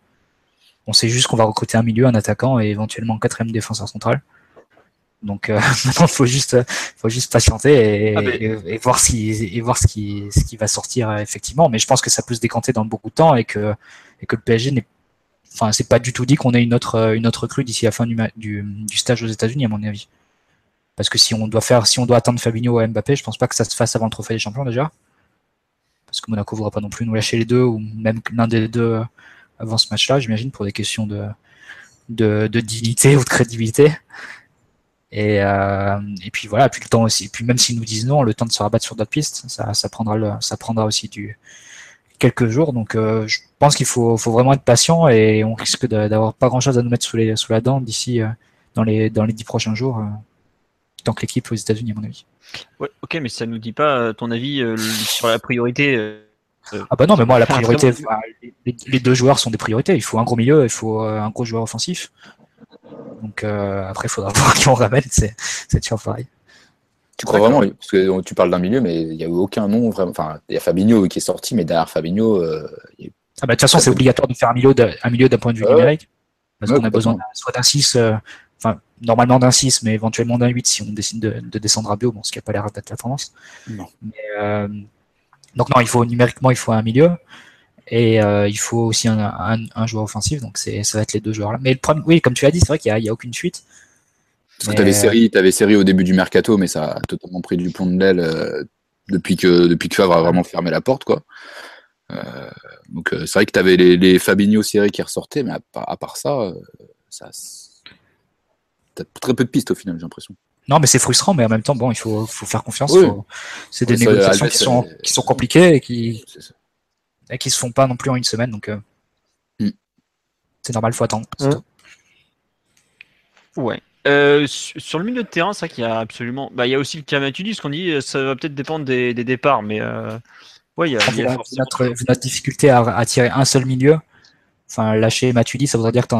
On sait juste qu'on va recruter un milieu, un attaquant et éventuellement un quatrième défenseur central. Donc euh, maintenant, faut juste, faut juste patienter et, Ah, et- et voir ce qui, et voir ce qui, ce qui va sortir euh, effectivement. Mais je pense que ça peut se décanter dans beaucoup de temps et que, et que le PSG n'est Enfin, c'est pas du tout dit qu'on ait une autre, euh, une autre recrue d'ici la fin du, du, du stage aux États-Unis, à mon avis. Parce que si on doit faire, si on doit attendre Fabinho ou Mbappé, je pense pas que ça se fasse avant le trophée des champions déjà. Parce que Monaco voudra pas non plus nous lâcher les deux ou même l'un des deux euh, avant ce match-là, j'imagine, pour des questions de, de, de dignité ou de crédibilité. Et, euh, et puis voilà, puis le temps aussi. Et puis même s'ils nous disent non, le temps de se rabattre sur d'autres pistes, ça, ça prendra le, ça prendra aussi du quelques jours. Donc euh, je pense qu'il faut, faut vraiment être patient et on risque d'avoir pas grand chose à nous mettre sous, les, sous la dent d'ici euh, dans les dans les dix prochains jours, tant que l'équipe aux États-Unis à mon avis. Ouais, ok, mais ça nous dit pas ton avis sur la priorité. Ah bah non, mais moi la priorité, les, les deux joueurs sont des priorités. Il faut un gros milieu, il faut un gros joueur offensif. Donc euh, après, il faudra voir qui on ramène. C'est c'est toujours pareil. Tu crois vraiment Parce que tu parles d'un milieu, mais il n'y a eu aucun nom vraiment. Enfin, il y a Fabinho qui est sorti, mais derrière Fabinho. Euh, ah bah, de toute façon, c'est obligatoire de faire un milieu d'un point de vue numérique. Parce qu'on a besoin soit d'un 6, euh, enfin, normalement d'un 6, mais éventuellement d'un 8 si on décide de, descendre à bio, bon, ce qui n'a pas l'air d'être la tendance. Non. Euh, donc, non, il faut numériquement, il faut un milieu. Et il faut aussi un, joueur offensif, donc ça va être les deux joueurs là. Mais le problème, oui, comme tu l'as dit, c'est vrai qu'il n'y a, aucune suite. Parce que tu avais série, avais série au début du mercato, mais ça a totalement pris du pont de l'aile euh, depuis que depuis que Favre a vraiment fermé la porte, quoi. Euh, donc euh, c'est vrai que tu avais les, les, Fabinho série qui ressortaient, mais à, part ça, ça t'as très peu de pistes au final, j'ai l'impression. Non, mais c'est frustrant, mais en même temps, bon, il faut, faut faire confiance. C'est des négociations qui, sont, qui sont compliquées et qui et qui se font pas non plus en une semaine, donc mm. c'est normal, faut attendre. Ouais. Euh, sur le milieu de terrain, c'est vrai qu'il y a absolument. Bah, il y a aussi le cas ce qu'on dit, ça va peut-être dépendre des, départs, mais euh... ouais, il y a, y a notre, notre, difficulté à, à, tirer un seul milieu. Enfin, lâcher Matuidi, ça voudrait dire que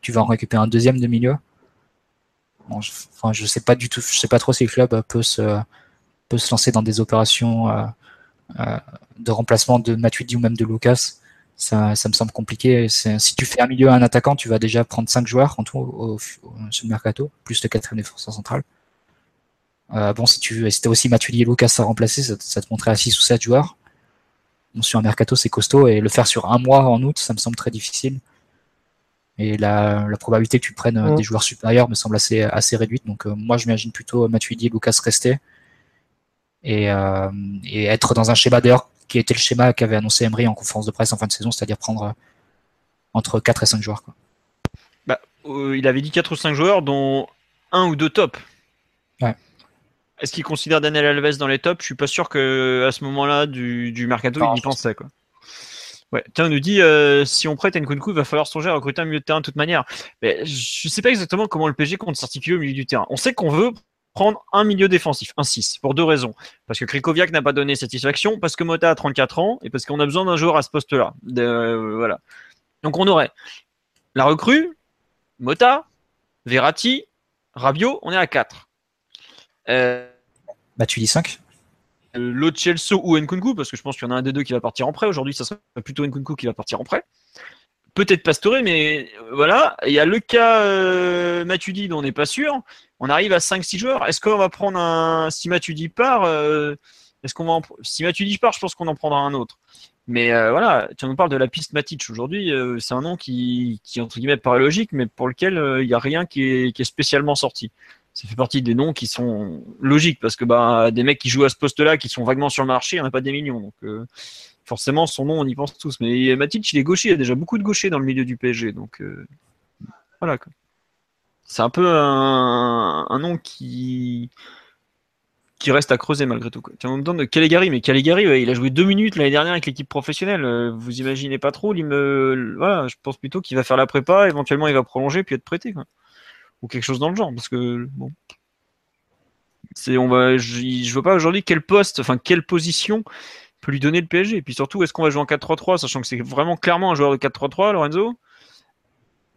tu vas en récupérer un deuxième de milieu. Bon, je, enfin, je sais pas du tout, je sais pas trop si le club peut se, peut se lancer dans des opérations euh, euh de remplacement de Matuidi ou même de Lucas ça, me semble compliqué. Si tu fais un milieu à un attaquant, tu vas déjà prendre 5 joueurs en tout au, sur le mercato, plus le quatrième défenseur central. Euh, bon, si tu si as aussi Matuidi et Lucas à remplacer, ça, te montrait à 6 ou 7 joueurs. Bon, sur un mercato, c'est costaud, et le faire sur un mois en août, ça me semble très difficile. Et la, probabilité que tu prennes euh, des joueurs supérieurs me semble assez, assez réduite. Donc euh, moi, je m'imagine plutôt Matuidi et Lucas rester. Et, et, être dans un schéma d'ailleurs qui était le schéma qu'avait annoncé Emery en conférence de presse en fin de saison, c'est-à-dire prendre euh, entre 4 et 5 joueurs. Quoi. Bah, euh, il avait dit 4 ou 5 joueurs, dont un ou deux tops. Ouais. Est-ce qu'il considère Daniel Alves dans les tops? Je suis pas sûr que à ce moment-là du, du mercato, il y pensait. Quoi. Ouais. Tiens, on nous dit euh, si on prête Nkunku, il va falloir songer à recruter un milieu de terrain de toute manière. Mais je sais pas exactement comment le PG compte s'articuler au milieu du terrain. On sait qu'on veut prendre un milieu défensif, un 6, pour deux raisons. Parce que Krikoviak n'a pas donné satisfaction, parce que Mota a 34 ans, et parce qu'on a besoin d'un joueur à ce poste-là. Euh, voilà. Donc on aurait la recrue, Mota, Verratti, Rabiot, on est à 4. Euh, bah tu dis 5 L'autre Chelsea ou Nkunku, parce que je pense qu'il y en a un des deux qui va partir en prêt. Aujourd'hui, ça serait plutôt Nkunku qui va partir en prêt peut-être Pastore, mais euh, voilà. Il y a le cas euh, Matuidi dont on n'est pas sûr. On arrive à 5-6 joueurs. Est-ce qu'on va prendre un. Si Matuidi part, euh, est-ce qu'on va si Matuidi part, je pense qu'on en prendra un autre. Mais voilà, tu nous parles de la piste Matic aujourd'hui. c'est un nom qui, qui, entre guillemets, paraît logique, mais pour lequel il n'y a rien qui est, spécialement sorti. Ça fait partie des noms qui sont logiques parce que bah, des mecs qui jouent à ce poste-là, qui sont vaguement sur le marché, il n'y en a pas des millions. Donc, forcément, son nom, on y pense tous. Mais Matic, il est gaucher. Il y a déjà beaucoup de gauchers dans le milieu du PSG. Donc, euh, voilà. C'est un peu un, nom qui qui reste à creuser malgré tout. On me demande de Caligari, mais Caligari, il a joué deux minutes l'année dernière avec l'équipe professionnelle. Euh, vous imaginez pas trop me... voilà, Je pense plutôt qu'il va faire la prépa, éventuellement il va prolonger puis être prêté. Ou quelque chose dans le genre. Parce que, bon. On va, je, je vois pas aujourd'hui quel poste, enfin quelle position peut lui donner le PSG. Et puis surtout, est-ce qu'on va jouer en 4-3-3, sachant que c'est vraiment clairement un joueur de 4-3-3, Lorenzo?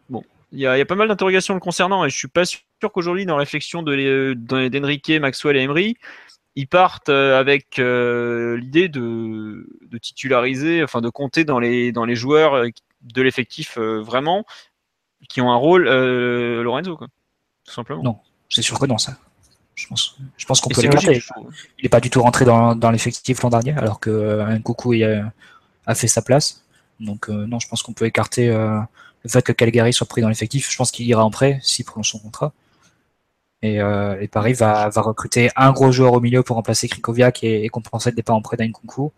Bon, il y, a pas mal d'interrogations le concernant, et je suis pas sûr qu'aujourd'hui, dans la réflexion d'Enrique, Maxwell et Emery, ils partent euh, avec euh, l'idée de, titulariser, enfin de compter dans les, dans les joueurs euh, de l'effectif vraiment qui ont un rôle Lorenzo, quoi, tout simplement. Non, c'est sûr que non, ça. Je pense, je pense qu'on peut l'écarter. Il n'est pas du tout rentré dans, dans l'effectif l'an dernier, alors que euh, coucou a, a, fait sa place. Donc euh, non, je pense qu'on peut écarter euh, le fait que Calgary soit pris dans l'effectif. Je pense qu'il ira en prêt s'il prolonge son contrat. Et, et, Paris va, va, recruter un gros joueur au milieu pour remplacer Krikoviak et, et compenser le départ en prêt d'Ankunku.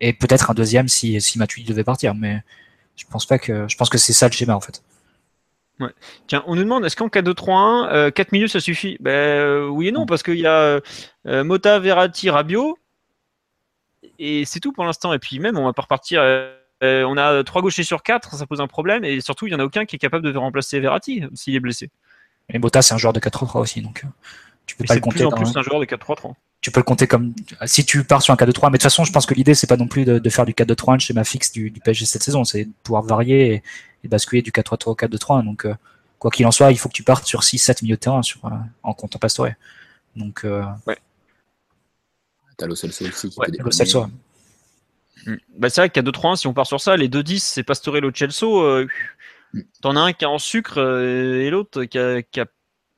Et peut-être un deuxième si, si Matuidi devait partir. Mais je pense pas que je pense que c'est ça le schéma en fait. Ouais. Tiens, on nous demande est-ce qu'en 4-2-3-1, euh, 4 milieux ça suffit? Ben, euh, Oui et non, parce qu'il y a euh, Mota, Verratti, Rabiot, et c'est tout pour l'instant. Et puis même, on va pas repartir. Euh, on a 3 gauchers sur 4, ça pose un problème, et surtout, il n'y en a aucun qui est capable de remplacer Verratti s'il est blessé. Et Mota, c'est un joueur de 4-3 aussi, donc tu peux pas le compter. Plus en plus, un joueur de 4-3-3 tu peux le compter comme si tu pars sur un 4-2-3. Mais de toute façon, je pense que l'idée c'est pas non plus de, faire du 4-2-3 chez ma fixe du, du, PSG cette saison, c'est de pouvoir varier et, et basculer du 4-3-3 au 4-2-3. Donc euh, quoi qu'il en soit, il faut que tu partes sur 6-7 milieux de terrain sur, euh, en comptant Pastore. Donc euh, T'as Lo Celso aussi qui Ouais, peut Lo dépanner. Celso. Mm. Bah, c'est vrai qu'à 2-3-1, si on part sur ça, les 2-10, c'est Pastore et Lo Celso. euh, Mm. T'en as un qui est en sucre euh, et l'autre qui a, qui a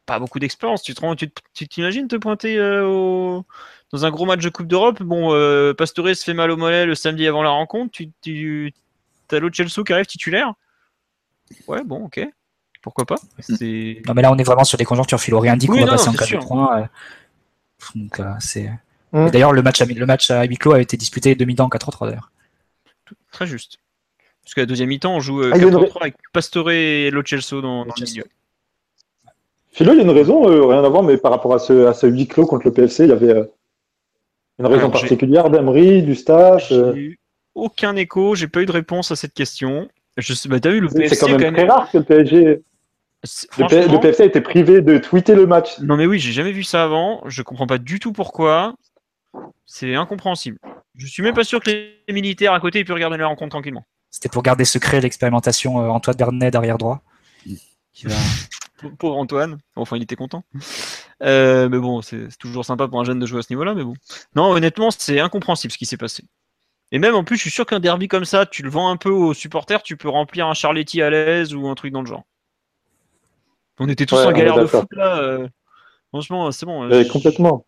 pas beaucoup d'expérience. Tu te rends- tu tu t'imagines te pointer euh, au- dans un gros match de Coupe d'Europe? Bon, euh, Pastore se fait mal au mollet le samedi avant la rencontre. Tu, tu as Celso qui arrive titulaire? Ouais, bon, ok. Pourquoi pas? C'est Non, mais là, on est vraiment sur des conjonctures. Philo rien dit qu'on Oui, va non, passer en c'est 4 sûr. 3 Donc, euh, c'est. Mm. D'ailleurs, le match, à, le match à huis clos a été disputé demi-temps en 4-3 d'ailleurs. très juste. Parce qu'à la deuxième mi-temps, on joue euh, Ah, il y a une 4-3 avec Pastore et Lo Celso dans, dans le milieu. Philo, il y a une raison, euh, rien à voir, mais par rapport à ce, à ce huis clos contre le PFC, il y avait euh, une raison Alors, particulière d'Emery, du staff. euh, J'ai eu aucun écho, j'ai pas eu de réponse à cette question. Je sais, bah, t'as vu, le C'est PFC c'est quand même quand très même. rare que le PSG. Le, P- le PFC a été privé de tweeter le match. Non mais oui, j'ai jamais vu ça avant. Je comprends pas du tout pourquoi. C'est incompréhensible. Je suis même pas sûr que les militaires à côté aient pu regarder la rencontre tranquillement. C'était pour garder secret l'expérimentation euh, Antoine Bernet derrière droit. Qui va- Pau- Pauvre Antoine. Enfin, il était content. Euh, mais bon, c'est toujours sympa pour un jeune de jouer à ce niveau-là, mais bon. Non, honnêtement, c'est incompréhensible ce qui s'est passé. Et même en plus, je suis sûr qu'un derby comme ça, tu le vends un peu aux supporters, tu peux remplir un Charletti à l'aise ou un truc dans le genre. On était tous Ouais, en galère de foot là. euh, Franchement, c'est bon. Je- complètement.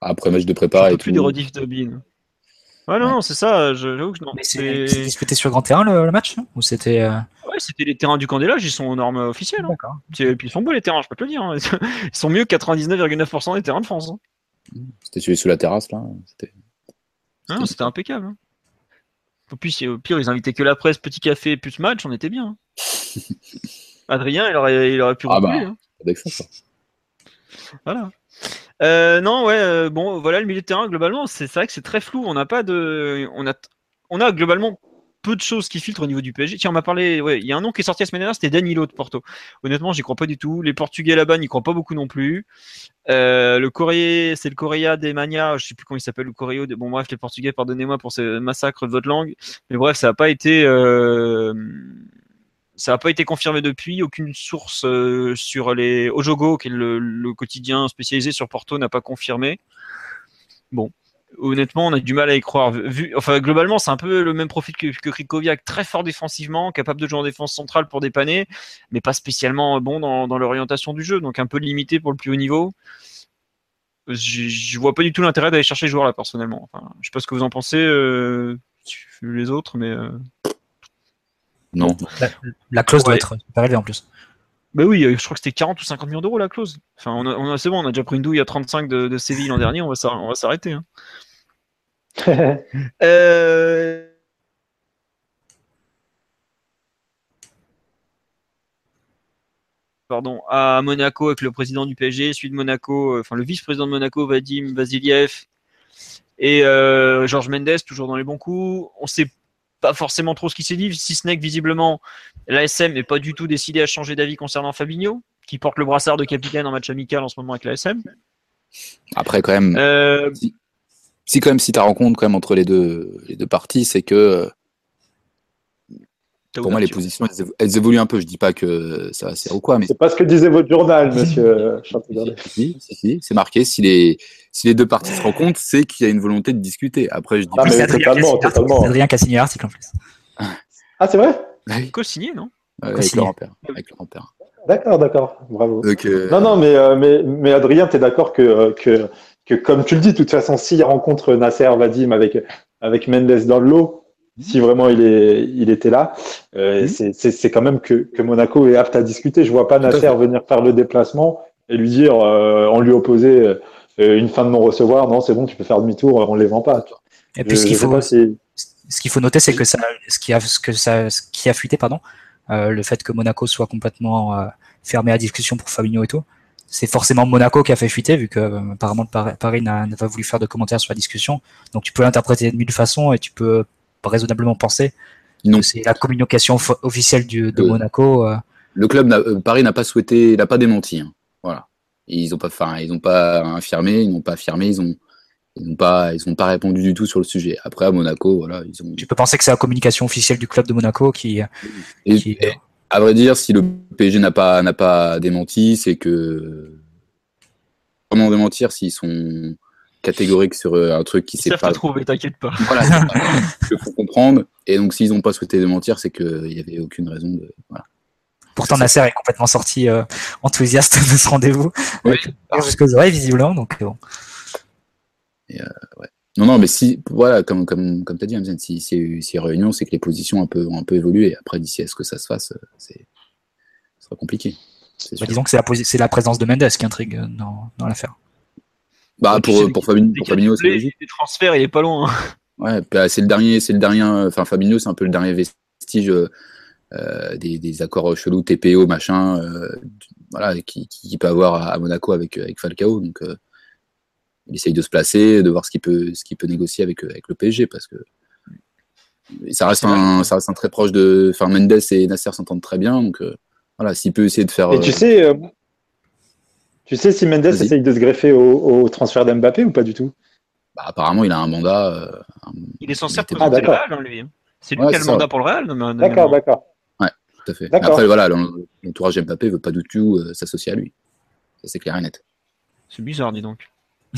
Après match de prépa et plus tout. des rediffs de Bean. Ouais, non, Ouais. c'est ça. je- J'avoue que non. Mais c'est disputé sur grand terrain le, le match Ou c'était. euh, Ouais, c'était les terrains du Candélage, ils sont aux normes officielles. hein. D'accord. Et puis ils sont beaux les terrains, je peux te le dire. hein. Ils sont mieux que 99,9% des terrains de France. hein. C'était celui sous la terrasse là. C'était- Ah non, c'était impeccable. hein. Au pire, au pire, ils invitaient que la presse, petit café, plus match, on était bien. hein. Adrien, il aurait, il aurait pu Ah bah. hein. Avec ça, ça. Voilà. Euh, non, ouais, euh, bon, voilà, le milieu de terrain, globalement, c'est vrai que c'est très flou. On n'a pas de. On a, globalement peu de choses qui filtrent au niveau du PSG. Tiens, on m'a parlé. Ouais, il y a un nom qui est sorti la semaine dernière, c'était Danilo de Porto. Honnêtement, j'y crois pas du tout. Les Portugais là-bas n'y croient pas beaucoup non plus. Euh, le Corée, c'est le Coréa des Mania, je sais plus comment il s'appelle, le Coréo. Des... Bon, bref, les Portugais, pardonnez-moi pour ce massacre de votre langue. Mais bref, ça n'a pas été. Ça n'a pas été confirmé depuis. Aucune source euh, sur les Ojogo, qui est le, quotidien spécialisé sur Porto, n'a pas confirmé. Bon, honnêtement, on a du mal à y croire. Vu, enfin, globalement, c'est un peu le même profil que, que Krikoviak, très fort défensivement, capable de jouer en défense centrale pour dépanner, mais pas spécialement bon dans, dans l'orientation du jeu, donc un peu limité pour le plus haut niveau. Je, je vois pas du tout l'intérêt d'aller chercher ce joueur là personnellement. Enfin, je sais pas ce que vous en pensez, euh, les autres, mais. euh, Non. La, la clause doit être super élevée en plus. Bah oui, euh, je crois que c'était 40 ou 50 millions d'euros la clause. Enfin, on a, on a- c'est bon, on a déjà pris une douille à 35 de, de Séville l'an dernier, on va s'ar- on va s'arrêter. hein. Euh, Pardon, à Monaco avec le président du PSG, celui de Monaco, euh, enfin le vice-président de Monaco, Vadim Vasiliev, et euh, Georges Mendes, toujours dans les bons coups. On sait pas forcément trop ce qui s'est dit, si ce n'est que visiblement l'ASM n'est pas du tout décidé à changer d'avis concernant Fabinho, qui porte le brassard de capitaine en match amical en ce moment avec l'ASM. Après quand même. Euh, si quand même si ta rencontre quand même entre les deux les deux parties, c'est que euh, pour moi les positions elles, évo- elles évoluent un peu. Je dis pas que ça va se faire ou quoi, mais C'est pas ce que disait votre journal, monsieur Champignon. si, si, si, c'est marqué. Si les si les deux parties se rencontrent, c'est qu'il y a une volonté de discuter. Après, je dis Ah, pas mais totalement, Adrien qui a signé l'article en plus. Ah, c'est vrai? Ah oui, co-signé, non? Ouais, avec. Laurent Père, avec Laurent Père. D'accord, d'accord. Bravo. Donc, euh, Non, non, mais, euh, mais, mais Adrien, tu es d'accord que, que, que, comme tu le dis, de toute façon, s'il rencontre Nasser Vadim avec, avec Mendes dans le lot, si vraiment il, est, il était là, euh, Mhm. c'est- quand même que, que Monaco est apte à discuter. Je vois pas Nasser venir faire le déplacement et lui dire, euh, on lui opposer euh, une fin de non-recevoir. Non, c'est bon, tu peux faire demi-tour, on les vend pas. Et puis Je- ce qu'il faut, pas si- ce qu'il faut noter, c'est que ça, ce qui a, ce que ça, ce qui a fuité, pardon, le fait que Monaco soit complètement fermé à discussion pour Fabinho et tout, c'est forcément Monaco qui a fait fuiter, vu que euh, apparemment Paris n'a pas voulu faire de commentaires sur la discussion. Donc tu peux l'interpréter de mille façons et tu peux raisonnablement penser Non. c'est la communication officielle du, de Euh, Monaco. euh, le club, euh, Paris n'a pas souhaité, n'a pas démenti. hein. Voilà. Ils ont pas, enfin, ils n'ont pas affirmé, ils n'ont pas affirmé, ils ont, ils n'ont pas, ils ont pas répondu du tout sur le sujet. Après à Monaco, voilà, ils ont. tu peux penser que c'est la communication officielle du club de Monaco qui, Et- qui et à vrai dire, si le PSG n'a pas, n'a pas démenti, c'est que comment démentir s'ils sont, catégorique sur euh, un truc qui s'est pas. pas trouver, t'inquiète pas. Voilà, c'est ça. il faut comprendre. Et donc, s'ils n'ont pas souhaité démentir, c'est qu'il n'y avait aucune raison de. Voilà. Pourtant, Nasser est complètement sorti euh, enthousiaste de ce rendez-vous. Oui. Jusqu'aux oreilles, visiblement. Donc, euh. Non, non, mais si, voilà, comme, comme, comme tu as dit, Hamzen, si c'est si réunion, c'est que les positions ont un peu, ont un peu évolué. Après, d'ici à ce que ça se fasse, euh, c'est, ce sera compliqué. Bah, disons que c'est la, la présence de Mendes qui intrigue euh, dans, dans l'affaire. Bah, pour, pour, Fabinho, pour Fabinho, c'est logique. des transferts, il est pas loin. hein. Ouais, bah, c'est le dernier, c'est le dernier, enfin, Fabinho, c'est un peu le dernier vestige euh, euh, des, des accords chelous, TPO, machin, euh, voilà, qui, qui, qui peut avoir à, Monaco avec, avec Falcao. Donc, euh, il essaye de se placer, de voir ce qu'il peut, ce qu'il peut négocier avec, avec le PSG, parce que et ça reste un, ça reste un très proche de, enfin, Mendes et Nasser s'entendent très bien, donc euh, voilà, s'il peut essayer de faire. Et tu euh, sais, euh, tu sais si Mendes essaye de se greffer au, au transfert d'Mbappé ou pas du tout? Bah, apparemment, il a un mandat. euh, un- Il est censé était- Ah, représenter le. Real, hein, lui. C'est lui Ouais, qui a le ça, mandat ouais. pour le Real. D'accord, d'accord. Tout à fait. Après, voilà, l'en- l'entourage Mbappé veut pas du tout euh, s'associer à lui. Ça, c'est clair et net. C'est bizarre, dis donc.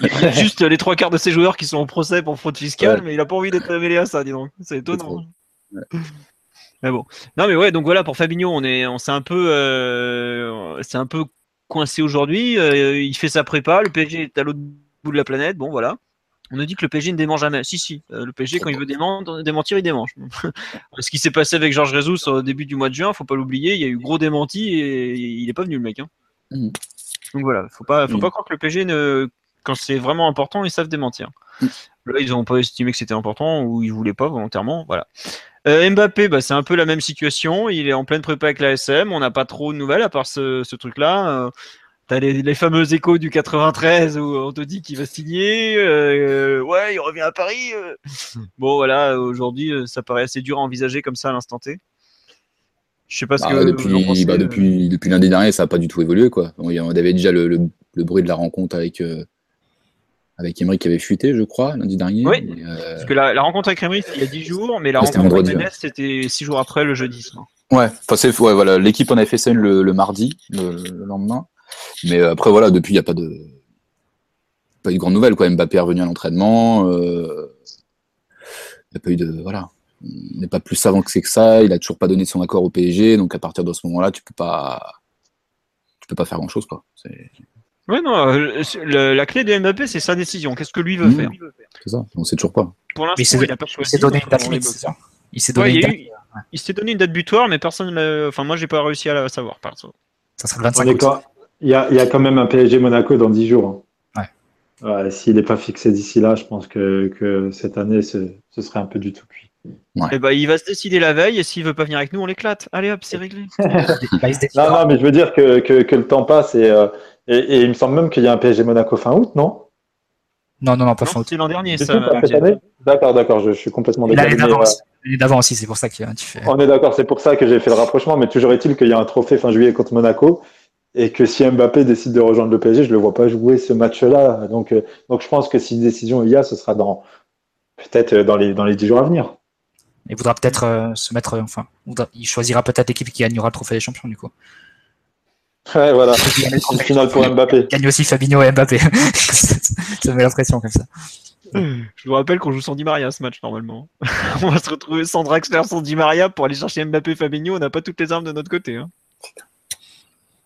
il y a juste les trois quarts de ses joueurs qui sont en procès pour fraude fiscale, Ouais. mais il a pas envie d'être mêlé à ça, dis donc. C'est trop. étonnant. Mais bon. Non, mais ouais, donc voilà, pour Fabinho, on est, on s'est un peu, euh, c'est un peu coincé aujourd'hui. Euh, il fait sa prépa, le PSG est à l'autre bout de la planète. Bon, voilà. On nous dit que le PSG ne dément jamais. Si, si. Euh, le PSG, quand il veut démentir, démentir il démange. Ce qui s'est passé avec Georges Rezous au début du mois de juin, faut pas l'oublier. Il y a eu gros démenti et il est pas venu, le mec. hein. Mhm. Donc voilà, faut pas, faut Mhm. pas croire que le PSG, ne, quand c'est vraiment important, ils savent démentir. Mhm. Là, ils n'ont pas estimé que c'était important ou ils voulaient pas volontairement. Voilà. Euh, Mbappé, bah, c'est un peu la même situation. Il est en pleine prépa avec la SM. On n'a pas trop de nouvelles à part ce, ce truc-là. Euh, T'as les, les fameux échos du 93 où on te dit qu'il va signer. euh, ouais, il revient à Paris. euh. Bon, voilà, aujourd'hui, ça paraît assez dur à envisager comme ça à l'instant T. Je sais pas ce Bah, que vous en depuis, pensez, bah, depuis, depuis lundi dernier, ça n'a pas du tout évolué. Quoi. On avait déjà le, le, le bruit de la rencontre avec, euh, avec Emery qui avait fuité, je crois, lundi dernier. Oui. Et, euh, Parce que la, la rencontre avec Emery, c'était il y a 10 jours, mais la Ouais, rencontre avec Mendes, c'était 6 jours après, le jeudi. Ouais, enfin, ouais, voilà, l'équipe en a fait le, le mardi, le, le lendemain. Mais euh, après, voilà, depuis, il n'y a pas de, pas eu de grandes nouvelles. Quoi. Mbappé est revenu à l'entraînement. euh, Il n'y a pas eu de. Voilà. On n'est pas plus savant que c'est que ça. Il a toujours pas donné son accord au PSG. Donc, à partir de ce moment-là, tu peux pas. Tu peux pas faire grand-chose. quoi. C'est Ouais, non, euh, le- la clé de Mbappé, c'est sa décision. Qu'est-ce que lui veut Mhm. faire c'est ça. On sait toujours pas. Pour Mais il s'est- l'instant, il n'a pas Il choisi. s'est donné une donc date on limite, bloqué. c'est ça Il s'est Ouais, donné il, une y a date. eu- il s'est donné une date butoir, mais personne. l'a- Enfin, moi, j'ai pas réussi à la savoir. Perso. Ça sera le On 25 est août. quand- Il y a, il y a quand même un PSG Monaco dans 10 jours. hein. Ouais, S'il n'est pas fixé d'ici là, je pense que, que cette année, ce, ce serait un peu du tout cuit. Et bah, il va se décider la veille, et s'il veut pas venir avec nous, on l'éclate. Allez hop, c'est réglé. Bah, il se décide. Non, non, mais je veux dire que, que, que le temps passe et, euh, et, et il me semble même qu'il y a un PSG Monaco fin août, non? Non, non, non, pas Non, fin août. C'est l'an dernier, ça. tout, pas cette Mathieu. année? D'accord, d'accord, je, je suis complètement L'année décalé. L'année d'avant aussi, c'est pour ça que tu fais. On est d'accord, c'est pour ça que j'ai fait le rapprochement, mais toujours est-il qu'il y a un trophée fin juillet contre Monaco et que si Mbappé décide de rejoindre le PSG, je ne le vois pas jouer ce match-là. Donc, euh, donc je pense que si une décision il y a, ce sera dans peut-être euh, dans les, dans les 10 jours à venir. Il voudra peut-être euh, se mettre. euh, enfin, il choisira peut-être l'équipe qui gagnera le trophée des champions, du coup. Ouais, voilà. Une finale pour Mbappé. Gagne aussi Fabinho et Mbappé. ça met l'impression comme ça. Je vous rappelle qu'on joue sans Di Maria ce match normalement. on va se retrouver sans Draxler, sans Di Maria pour aller chercher Mbappé Fabinho. On n'a pas toutes les armes de notre côté. Hein.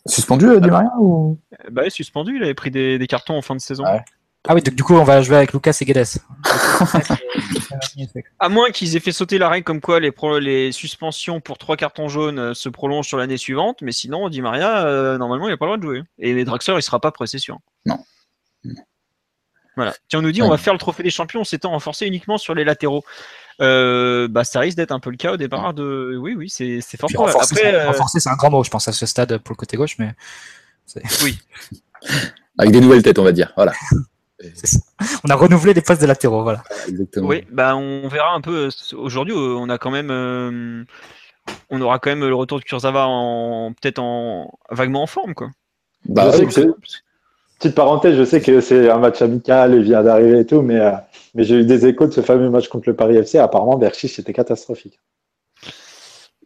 Suspendu, euh, Di Maria ou... Bah, il est suspendu, il avait pris des, des cartons en fin de saison. Ouais. Ah oui, donc, du coup, on va jouer avec Lucas et Guedes. À moins qu'ils aient fait sauter la règle comme quoi les, pro- les suspensions pour trois cartons jaunes euh, se prolongent sur l'année suivante, mais sinon, Di Maria, euh, normalement, il n'a pas le droit de jouer. Et Draxler, il sera pas prêt, c'est sûr. Non. Voilà. Tiens, on nous dit, Ouais. on va faire le trophée des champions en s'étant renforcé uniquement sur les latéraux. Euh, bah, ça risque d'être un peu le cas au départ de. Oui, oui, c'est c'est fort renforcer, Après, c'est- euh, renforcer, c'est un grand mot, je pense, à ce stade pour le côté gauche, mais Avec des nouvelles têtes, on va dire. Voilà. Ça. on a renouvelé les postes de latéraux, voilà. Exactement. Oui, bah on verra un peu. euh, Aujourd'hui, euh, on a quand même, euh, on aura quand même le retour de Kurzawa en peut-être en vaguement en forme, quoi. Bah, que Petite parenthèse, je sais que c'est un match amical, il vient d'arriver et tout, mais, euh, mais j'ai eu des échos de ce fameux match contre le Paris FC. Apparemment, Berchiche, c'était catastrophique.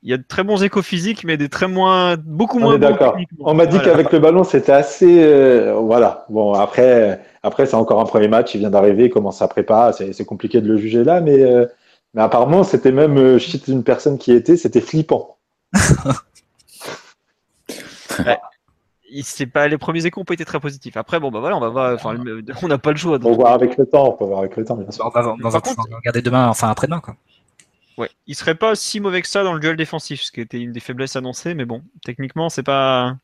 Il y a de très bons échos physiques, mais des très moins, beaucoup On moins est bons d'accord. On m'a dit Voilà. qu'avec le ballon, c'était assez. euh, voilà. Bon, après, après c'est encore un premier match. Il vient d'arriver, il commence à préparer. C'est c'est compliqué de le juger là, mais, euh, mais apparemment, c'était même. euh, je cite une personne qui était, c'était flippant. C'est pas les premiers échos ont pas été très positifs. Après, bon bah voilà, on va voir. Enfin, on n'a pas le choix. On va voir avec le temps. On peut voir avec le temps, bien sûr. On va, on va regarder demain, enfin après-demain. Quoi. Ouais, il serait pas si mauvais que ça dans le duel défensif, ce qui était une des faiblesses annoncées, mais bon, techniquement, c'est pas,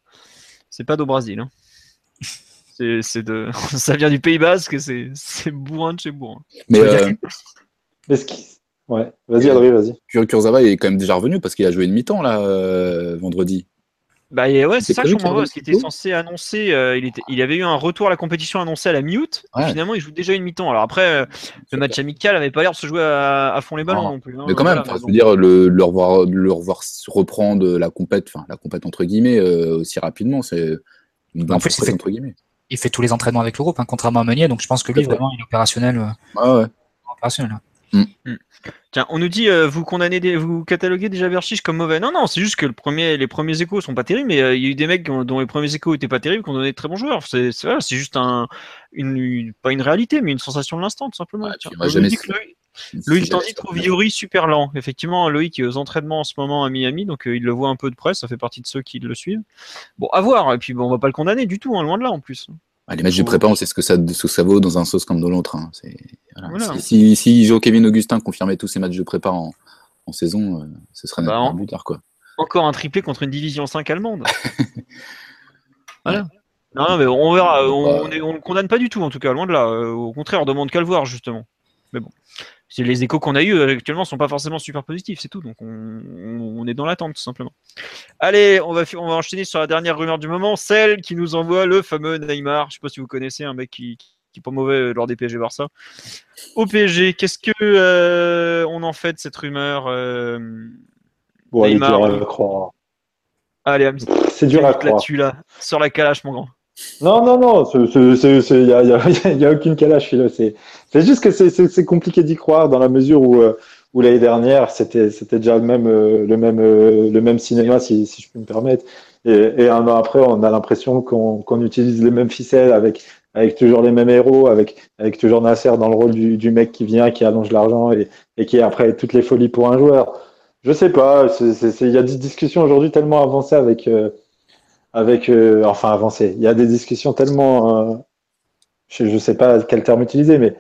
c'est pas d'au Brésil. hein. C'est, c'est de, ça vient du Pays Basque, c'est, c'est bourrin de chez bourrin. Mais euh, Mais ce qui- Ouais. Vas-y, Adrien, vas-y. Kur- Kurzawa est quand même déjà revenu parce qu'il a joué une mi-temps là euh, vendredi. Bah et ouais, c'est ça que je comprends pas, qu'il parce qu'il était censé annoncer, euh, il, était, il avait eu un retour à la compétition annoncé à la mi-août, et Ouais. finalement il joue déjà une mi-temps. Alors après, euh, le match amical avait pas l'air de se jouer à, à fond les ballons Non. non, plus. hein. Mais quand même, Voilà, je veux dire, le, le revoir, le revoir reprendre la compète, enfin la compète entre guillemets euh, aussi rapidement, c'est une bonne En plus, il fait- entre guillemets. Il fait tous les entraînements avec le groupe, hein, contrairement à Meunier, donc je pense que lui, vraiment, il est opérationnel. euh, Ah ouais. opérationnel. Tiens, on nous dit, euh, vous condamnez, des, vous cataloguez déjà Verchich comme mauvais. Non, non, c'est juste que le premier, les premiers échos sont pas terribles, mais euh, il y a eu des mecs dont les premiers échos étaient pas terribles, qui ont donné de très bons joueurs. C'est, c'est, voilà, c'est juste un, une, pas une réalité, mais une sensation de l'instant, tout simplement. Tiens, on jamais dit que Loïc, Tandy trouve Yori super lent. Effectivement, Loïc est aux entraînements en ce moment à Miami, donc euh, il le voit un peu de près, ça fait partie de ceux qui le suivent. Bon, à voir, et puis bon, on va pas le condamner du tout, hein, loin de là en plus. Les matchs du prépa, on sait ce que ça, ce que ça vaut dans un sauce comme dans l'autre. hein. C'est- voilà. Voilà. Si, si, si Joe Kevin Augustin confirmait tous ses matchs de prépa en, en saison, euh, ce serait Bah, un quoi. Encore un triplé contre une division 5 allemande. voilà. Non, non, mais on verra. On, est- on le condamne pas du tout, en tout cas, loin de là. Euh, Au contraire, on demande qu'à le voir, justement. Mais bon. Les échos qu'on a eus euh, actuellement sont pas forcément super positifs, c'est tout. Donc on, est dans l'attente, tout simplement. Allez, on va, on va enchaîner sur la dernière rumeur du moment, celle qui nous envoie le fameux Neymar. Je sais pas si vous connaissez un mec qui, qui est pas mauvais euh, lors des PSG Barça. Au PSG, qu'est-ce que euh, on en fait de cette rumeur euh, Bon, Neymar, dure à oui. croire. Allez. C'est dur à croire. là-dessus, là, sur la calache, mon grand. Non, non, non, il n'y a, a, a aucune calache, Philo. C'est juste que c'est- compliqué d'y croire dans la mesure où, euh, où l'année dernière, c'était déjà le même, euh, le même, euh, le même cinéma, si, si je peux me permettre. Et, et un an après, on a l'impression qu'on utilise les mêmes ficelles avec, avec toujours les mêmes héros, avec, avec toujours Nasser dans le rôle du, du mec qui vient, qui allonge l'argent et, et qui est après toutes les folies pour un joueur. Je sais pas, il y a des discussions aujourd'hui tellement avancées avec. euh, avec euh, enfin avancé. Il y a des discussions tellement, euh, je ne sais pas quel terme utiliser, mais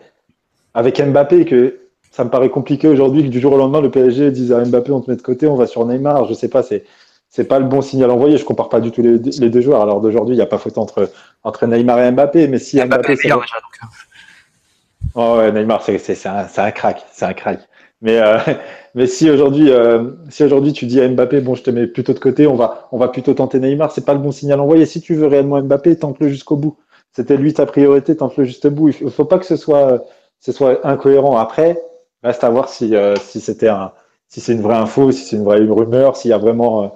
avec Mbappé que ça me paraît compliqué aujourd'hui que du jour au lendemain le PSG dise à Mbappé on te met de côté, on va sur Neymar. Je sais pas, c'est c'est pas le bon signal envoyé. Je compare pas du tout les, les deux joueurs. Alors d'aujourd'hui, il n'y a pas faute entre entre Neymar et Mbappé, mais si Mbappé Mbappé, est ça meilleur déjà, donc, euh, Oh ouais, Neymar, c'est un, c'est un crack, c'est un crack. Mais euh, mais si aujourd'hui euh, si aujourd'hui tu dis à Mbappé bon je te mets plutôt de côté, on va on va plutôt tenter Neymar, c'est pas le bon signal envoyé. Si tu veux réellement Mbappé, tente-le jusqu'au bout. C'était lui ta priorité, tente-le juste au bout. Il faut, faut pas que ce soit ce soit incohérent. Après, reste à voir si euh, si c'était un si c'est une vraie info, si c'est une vraie rumeur, s'il y a vraiment euh,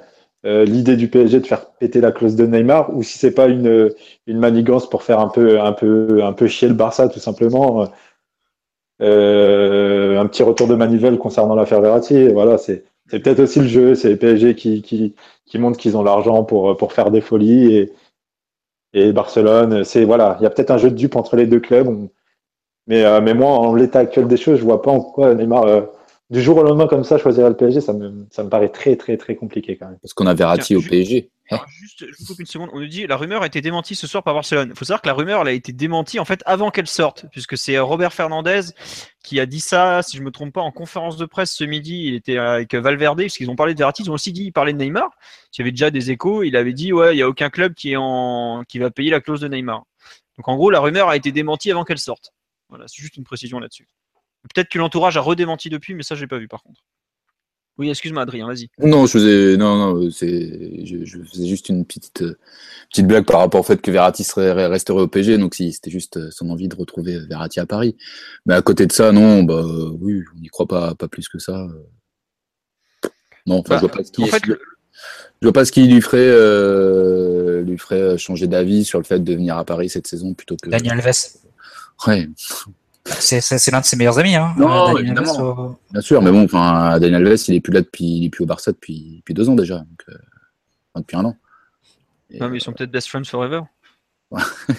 euh, l'idée du PSG de faire péter la clause de Neymar ou si c'est pas une une manigance pour faire un peu un peu un peu chier le Barça tout simplement. Euh, un petit retour de manivelle concernant l'affaire Verratti. Et Voilà, c'est c'est peut-être aussi le jeu. C'est les PSG qui, qui, qui montrent qu'ils ont l'argent pour, pour faire des folies. Et, et Barcelone, c'est voilà, il y a peut-être un jeu de dupe entre les deux clubs. On- mais, euh, mais moi, en l'état actuel des choses, je vois pas en quoi Neymar, euh, du jour au lendemain comme ça, choisirait le PSG. Ça me, ça me paraît très, très, très compliqué quand même. Parce qu'on a Verratti Tiens, au PSG. Alors, juste, je vous coupe une seconde. On nous dit la rumeur a été démentie ce soir par Barcelone. Il faut savoir que la rumeur a été démentie en fait avant qu'elle sorte, puisque c'est euh, Robert Fernandez qui a dit ça, si je me trompe pas, en conférence de presse ce midi. Il était avec Valverde, parce qu'ils ont parlé de Verratti, ils ont aussi dit, ils parlaient de Neymar. Il y avait déjà des échos. Il avait dit ouais, il y a aucun club qui est en qui va payer la clause de Neymar. Donc en gros, la rumeur a été démentie avant qu'elle sorte. Voilà, c'est juste une précision là-dessus. Peut-être que l'entourage a redémenti depuis, mais ça j'ai pas vu par contre. Oui, excuse-moi Adrien, vas-y. Non, je faisais, non, non, c'est, je, je faisais juste une petite, euh, petite blague par rapport au fait que Verratti serait, resterait au PSG. Donc, si c'était juste euh, son envie de retrouver Verratti à Paris. Mais à côté de ça, non, bah, euh, oui, on n'y croit pas, pas plus que ça. euh. Non, enfin, Bah, je vois pas ce qui, en fait, le- je vois pas ce qui lui ferait, euh, lui ferait changer d'avis sur le fait de venir à Paris cette saison plutôt que. Daniel Alves. Ouais. C'est, l'un de ses meilleurs amis, hein. Non, euh, Dani évidemment. Alves, au- Bien sûr, mais bon, enfin, Daniel Alves, il est plus là depuis, il est plus au Barça depuis, depuis deux ans déjà, donc, euh, enfin, depuis un an. Et, Non, mais ils sont peut-être best friends forever.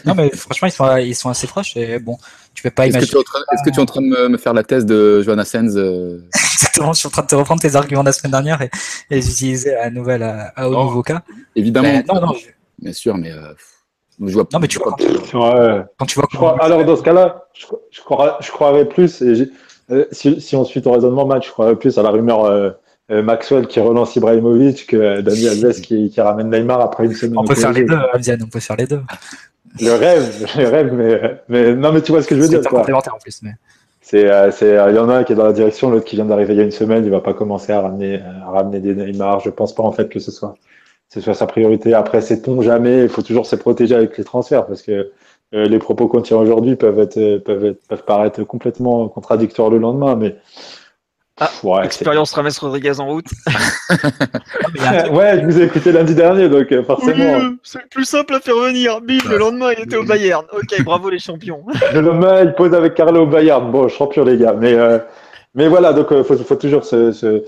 Non, mais franchement, ils sont, ils sont assez proches et bon, tu peux pas Est-ce que, tu imaginer. es en train, est-ce que tu es en train de me, me faire la thèse de Johanna Sens euh, Exactement, je suis en train de te reprendre tes arguments de la semaine dernière et, et les utiliser à, nouvelle, à, à- Non. nouveau cas. Évidemment, Mais non, non, je- bien sûr, mais euh, je vois non, mais tu vois, quand, Ouais. quand tu vois Je crois- alors dans ce cas-là, je, croirais, je croirais plus, et euh, si, si on suit ton raisonnement, Matt, je croirais plus à la rumeur euh, euh, Maxwell qui relance Ibrahimovic que Dani Alves qui, qui ramène Neymar après une semaine. on peut faire les deux, on peut faire les deux. Le rêve, le rêve, mais, mais non, mais tu vois ce que je veux dire. hyper quoi. complémentaire en plus. Mais... C'est, c'est, il y en a un qui est dans la direction, l'autre qui vient d'arriver il y a une semaine. Il va pas commencer à ramener, à ramener des Neymar. Je pense pas en fait que ce soit, ce soit sa priorité. Après, sait-on jamais. Il faut toujours se protéger avec les transferts parce que euh, les propos qu'on tient aujourd'hui peuvent être, euh, peuvent être, peuvent paraître complètement contradictoires le lendemain. Mais Ah, ouais, c'est- Expérience Rames Rodriguez en route. Non, mais il y a un truc- ouais, je vous ai écouté lundi dernier, donc euh, forcément. c'est le plus simple à faire venir. Bim, le lendemain, il était au Bayern. Ok, bravo les champions. Le lendemain, il pose avec Carlo Bayard. Bon, champion, les gars. Mais, euh, mais voilà, donc il faut, faut toujours se, se,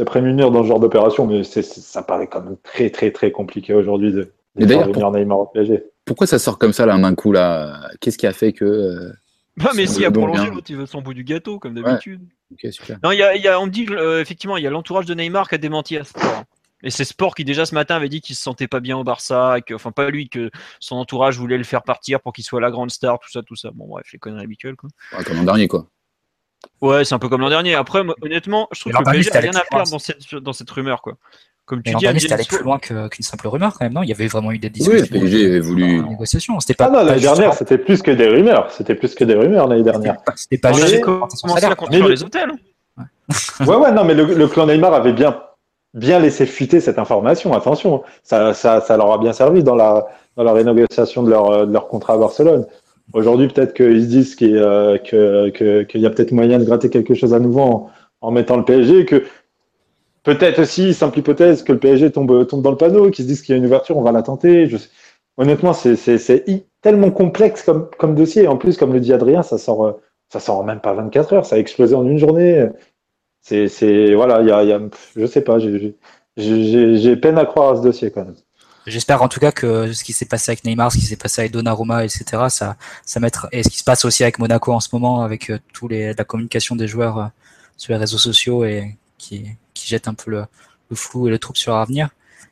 se prémunir dans ce genre d'opération. Mais c'est, c'est- ça paraît quand même très, très, très compliqué aujourd'hui de, de faire venir Neymar au PSG. pourquoi ça sort comme ça là d'un coup là? Qu'est-ce qui a fait que euh, Bah, mais Ça si, a prolongé, l'autre, il veut son bout du gâteau, comme d'habitude. Ok, super. Non, il y a, y a- on me dit euh, effectivement, il y a l'entourage de Neymar qui a démenti à Sport. Et c'est Sport qui déjà ce matin avait dit qu'il se sentait pas bien au Barça, que, enfin pas lui, que son entourage voulait le faire partir pour qu'il soit la grande star, tout ça, tout ça. Bon bref, les conneries habituelles quoi. Comme l'an dernier quoi. Ouais, c'est un peu comme l'an dernier. Après, moi, honnêtement, je trouve Mais que l'an le dernier, PSG a c'était rien à perdre dans cette, dans cette rumeur quoi. Comme Mais tu l'an dis, dernier, c'était allé plus loin qu'une simple rumeur quand même, non? Il y avait vraiment eu des Oui, discussions. le PSG avait voulu. des négociations. C'était pas. Ah non, pas l'année dernière, c'était plus que des rumeurs. C'était plus que des rumeurs l'année dernière. C'était pas augmentation de commencé à quoi. construire Mais les hôtels. Ouais, ouais, non, mais le, le clan Neymar avait bien, bien laissé fuiter cette information. Attention, ça, ça, ça leur a bien servi dans la, dans la renégociation de leur, euh, de leur contrat à Barcelone. Aujourd'hui, peut-être qu'ils se disent qu'il euh, qu'il y a peut-être moyen de gratter quelque chose à nouveau en, mettant le PSG, que peut-être aussi, simple hypothèse, que le PSG tombe, dans le panneau, qu'ils se disent qu'il y a une ouverture, on va la tenter. Honnêtement, c'est, tellement complexe comme, dossier. En plus, comme le dit Adrien, ça sort, euh, ça sort même pas 24 heures. Ça a explosé en une journée. C'est, voilà, il y a, je sais pas, j'ai peine à croire à ce dossier quand même. J'espère en tout cas que ce qui s'est passé avec Neymar, ce qui s'est passé avec Donnarumma, etc., ça, ça mettre et ce qui se passe aussi avec Monaco en ce moment, avec euh, tous les la communication des joueurs euh, sur les réseaux sociaux et qui qui jette un peu le, le flou et le trouble sur l'avenir,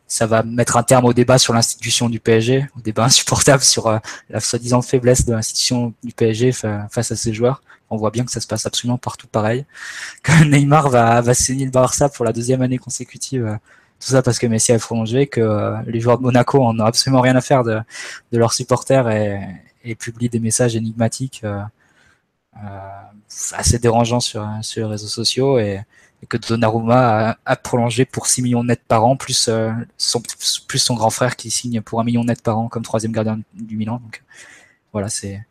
ça va mettre un terme au débat sur l'institution du PSG, au débat insupportable sur euh, la soi-disant faiblesse de l'institution du PSG fa- face à ses joueurs. On voit bien que ça se passe absolument partout pareil. Que Neymar va va signer le Barça pour la deuxième année consécutive. Tout ça parce que Messi a prolongé, que euh, les joueurs de Monaco en ont absolument rien à faire de, de leurs supporters et, et publient des messages énigmatiques euh, euh, assez dérangeants sur, sur les réseaux sociaux et, et que Donnarumma a, a prolongé pour 6 millions net par an, plus, son, plus son grand frère qui signe pour 1 million net par an comme troisième gardien du Milan. Donc voilà, c'est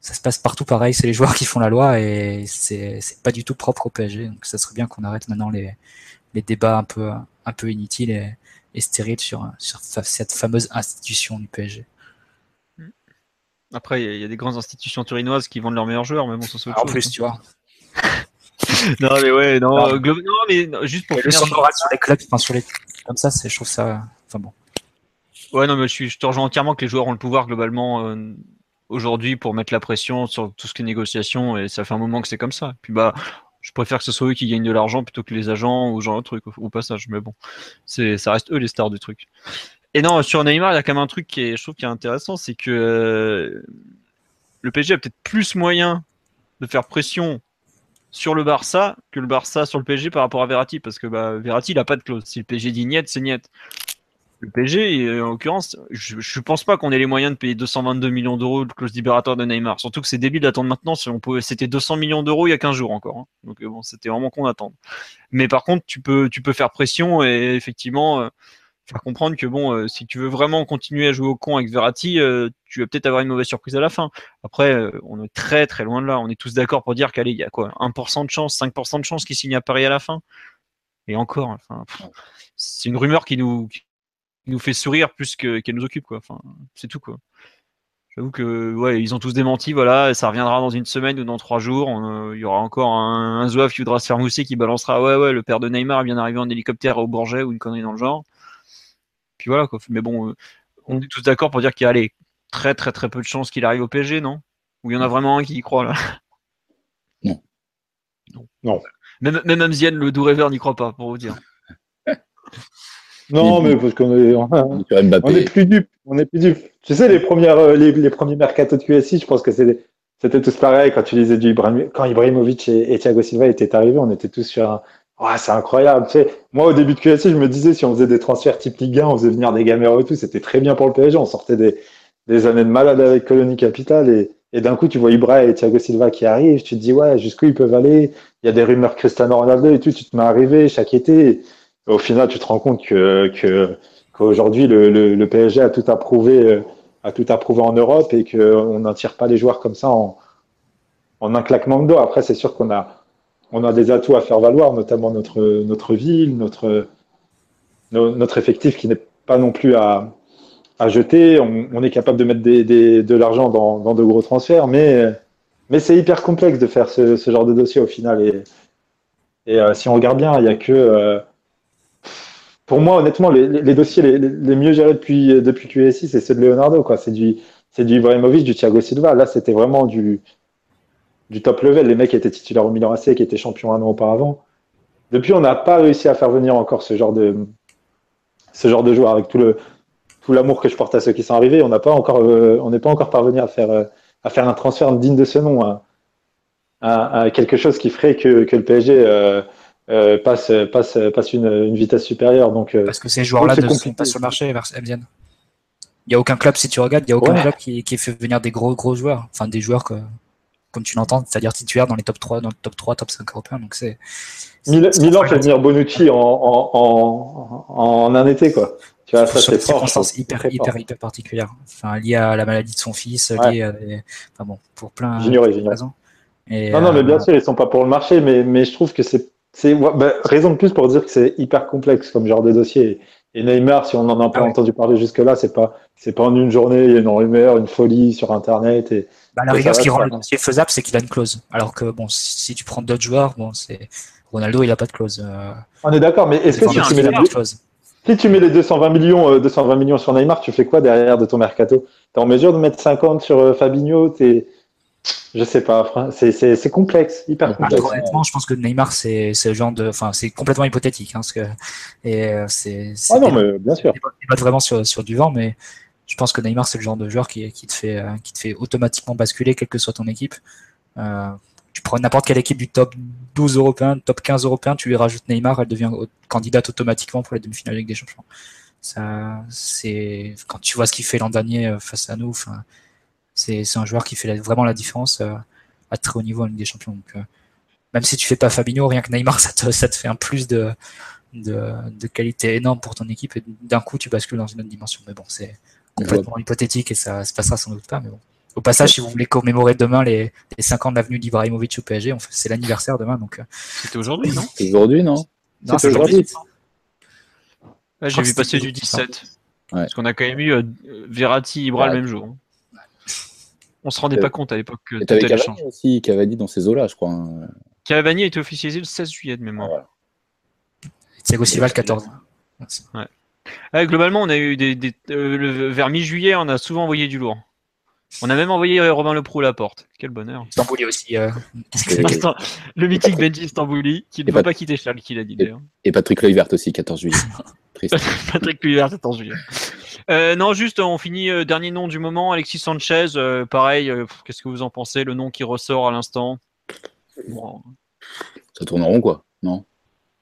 ça se passe partout pareil, c'est les joueurs qui font la loi et c'est pas du tout propre au PSG. Donc ça serait bien qu'on arrête maintenant les, les débats un peu un peu inutiles et, et stériles sur, cette fameuse institution du PSG. Après, il y a- il y, a des grandes institutions turinoises qui vendent leurs meilleurs joueurs, mais bon, ça autre En chose, plus, tu vois. Non, mais ouais, non, Non. non, mais non, juste pour Le sur les clubs, enfin sur les comme ça, je trouve ça. Enfin bon. Ouais, non, mais je, suis, je te rejoins entièrement que les joueurs ont le pouvoir globalement euh, aujourd'hui pour mettre la pression sur tout ce qui est négociation, et ça fait un moment que c'est comme ça. Puis bah, je préfère que ce soit eux qui gagnent de l'argent plutôt que les agents ou genre de truc au, passage, mais bon, c'est, ça reste eux les stars du truc. Et non, sur Neymar, il y a quand même un truc qui est, je trouve, qui est intéressant, c'est que euh, le PSG a peut-être plus moyen de faire pression sur le Barça que le Barça sur le PSG par rapport à Verratti, parce que bah, Verratti, il a pas de clause. Si le PSG dit niet, c'est niet. Le PSG, euh, en l'occurrence, je, je pense pas qu'on ait les moyens de payer 222 millions d'euros de clause libératoire de Neymar. Surtout que c'est débile d'attendre maintenant. Si on pouvait, c'était 200 millions d'euros il y a 15 jours encore. hein. Donc euh, bon, c'était vraiment con d'attendre. Mais par contre, tu peux, tu peux faire pression et effectivement euh, faire comprendre que bon, euh, si tu veux vraiment continuer à jouer au con avec Verratti, euh, tu vas peut-être avoir une mauvaise surprise à la fin. Après, euh, on est très très loin de là. On est tous d'accord pour dire qu'allez, il y a quoi 1% de chance, 5% de chance qu'il signe à Paris à la fin. Et encore, enfin, c'est une rumeur qui nous, nous fait sourire plus que- qu'elle nous occupe, quoi. Enfin, c'est tout, quoi. J'avoue que ouais, ils ont tous démenti, voilà, ça reviendra dans une semaine ou dans trois jours. Euh, il y aura encore un, un Zouave qui voudra se faire mousser, qui balancera ouais ouais, le père de Neymar vient d'arriver en hélicoptère au Bourget ou une connerie dans le genre. Puis voilà quoi. Mais bon, euh, on est tous d'accord pour dire qu'il y a allez, très très très peu de chances qu'il arrive au PSG, non? Ou il y en a vraiment un qui y croit là? Non. Non. Non. Même, même Amzienne, le doux rêveur, n'y croit pas, pour vous dire. Non, mais parce qu'on est, on est plus dupe. On est plus dupe. Tu sais, les premières, euh, les, les premiers mercato de QSI, je pense que c'était, c'était tous pareil quand tu lisais du Ibrahim, quand Ibrahimovic et, et, Thiago Silva étaient arrivés, on était tous sur un, oh, c'est incroyable. Tu sais, moi, au début de QSI, je me disais, si on faisait des transferts type Ligue 1, on faisait venir des gamers et tout, c'était très bien pour le PSG. On sortait des, des années de malade avec Colonie Capital et, et d'un coup, tu vois Ibra et Thiago Silva qui arrivent, tu te dis, ouais, jusqu'où ils peuvent aller? Il y a des rumeurs Cristiano Ronaldo et tout, tu te mets arriver chaque été au final, tu te rends compte que, qu'aujourd'hui, le, le, PSG a tout approuvé, euh, a tout approuvé en Europe et qu'on n'en tire pas les joueurs comme ça en, un claquement de doigts. Après, c'est sûr qu'on a, on a des atouts à faire valoir, notamment notre, notre ville, notre, notre effectif qui n'est pas non plus à, à jeter. On, est capable de mettre de l'argent dans, de gros transferts, mais, mais c'est hyper complexe de faire ce, ce, genre de dossier au final. Et, et euh, si on regarde bien, il n'y a que. Euh, pour moi, honnêtement, les, dossiers les, mieux gérés depuis, depuis QSI, c'est ceux de Leonardo. Quoi. C'est, du, c'est du Ibrahimovic, du Thiago Silva. Là, c'était vraiment du, du top level. Les mecs étaient titulaires au Milan AC, qui étaient champions un an auparavant. Depuis, on n'a pas réussi à faire venir encore ce genre de, ce genre de joueur avec tout, le, tout l'amour que je porte à ceux qui sont arrivés. On euh, n'est pas encore parvenu à faire, euh, à faire un transfert digne de ce nom, à, à quelque chose qui ferait que, que le PSG euh, euh, passe, passe, passe une, une, vitesse supérieure. Donc, euh, Parce que ces joueurs-là ne sont pas sur le marché vers MZN. Il n'y a aucun club, si tu regardes, il n'y a aucun ouais. club qui, qui, fait venir des gros, gros joueurs. Enfin, des joueurs que, comme tu l'entends, c'est-à-dire titulaires dans les top 3, dans le top 3, top 5 européens. Donc c'est. Milan, Milan fait venir Bonucci en, en, en, en, un été, quoi. Tu vois, ça, c'est fort. hyper, hyper, hyper particulières. Enfin, lié à la maladie de son fils, ouais. lié à des... Enfin bon, pour plein de raisons. Et, non, non, mais bien euh, sûr, ils sont pas pour le marché, mais, mais je trouve que c'est c'est bah, raison de plus pour dire que c'est hyper complexe comme genre de dossier. Et Neymar, si on n'en a pas ah ouais. entendu parler jusque-là, c'est pas c'est pas en une journée, il y a une rumeur, une folie sur Internet. Et, bah, la rigueur, ce qui rend le dossier faisable, c'est qu'il a une clause. Alors que bon, si, si tu prends d'autres joueurs, bon, c'est Ronaldo, il a pas de clause. Euh... On est d'accord, mais est-ce que si tu, mets les... si tu mets les 220 millions, euh, 220 millions sur Neymar, tu fais quoi derrière de ton mercato? T'es en mesure de mettre 50 sur euh, Fabinho? T'es je sais pas, c'est complexe, hyper complexe. honnêtement, je pense que Neymar, c'est le genre de. Enfin, c'est complètement hypothétique. Hein, parce que, et euh, c'est. Ah non, mais bien sûr. Pas vraiment sur, sur du vent, mais je pense que Neymar, c'est le genre de joueur qui, qui, te fait, euh, qui te fait automatiquement basculer, quelle que soit ton équipe. Euh, tu prends n'importe quelle équipe du top 12 européen, top 15 européen, tu lui rajoutes Neymar, elle devient candidate automatiquement pour les demi-finales avec des champions. Ça, c'est quand tu vois ce qu'il fait l'an dernier face à nous. Enfin, c'est un joueur qui fait vraiment la différence euh, à très haut niveau en Ligue des Champions. Donc, euh, même si tu fais pas Fabinho, rien que Neymar, ça te, ça te fait un plus de, de, de qualité énorme pour ton équipe et d'un coup tu bascules dans une autre dimension. Mais bon, c'est complètement ouais. hypothétique et ça se passera sans doute pas. Mais bon. Au passage, si vous voulez commémorer demain les, les 5 ans de l'avenue d'Ibrahimovic au PSG, c'est l'anniversaire demain. donc. C'était aujourd'hui, non? Aujourd'hui, non? Non, c'est aujourd'hui. J'ai vu passer du 17. Ouais. Parce qu'on a quand même eu euh, Verratti, Ibra ouais. le même jour. On se rendait pas compte à l'époque que tout allait changer. aussi, Cavani dans ces eaux-là, je crois. Hein. Cavani a été officialisé le 16 juillet de mémoire. Ah, voilà. Thiago Silva le 14. Ouais. Ouais, globalement, on a eu des, des euh, le, vers mi-juillet, on a souvent envoyé du lourd. On a même envoyé Robin Leproux à la porte. Quel bonheur. Stambouli aussi. Euh... le mythique Benji Stambouli, qui ne peut pas quitter Charles, qui l'a dit d'ailleurs. Et Patrick Leuvert aussi, 14 juillet. Patrick Leuvert, 14 juillet. Euh, non, juste, on finit euh, dernier nom du moment, Alexis Sanchez. Euh, pareil, qu'est-ce que vous en pensez Le nom qui ressort à l'instant? Bon. Ça tourne en rond, quoi, non?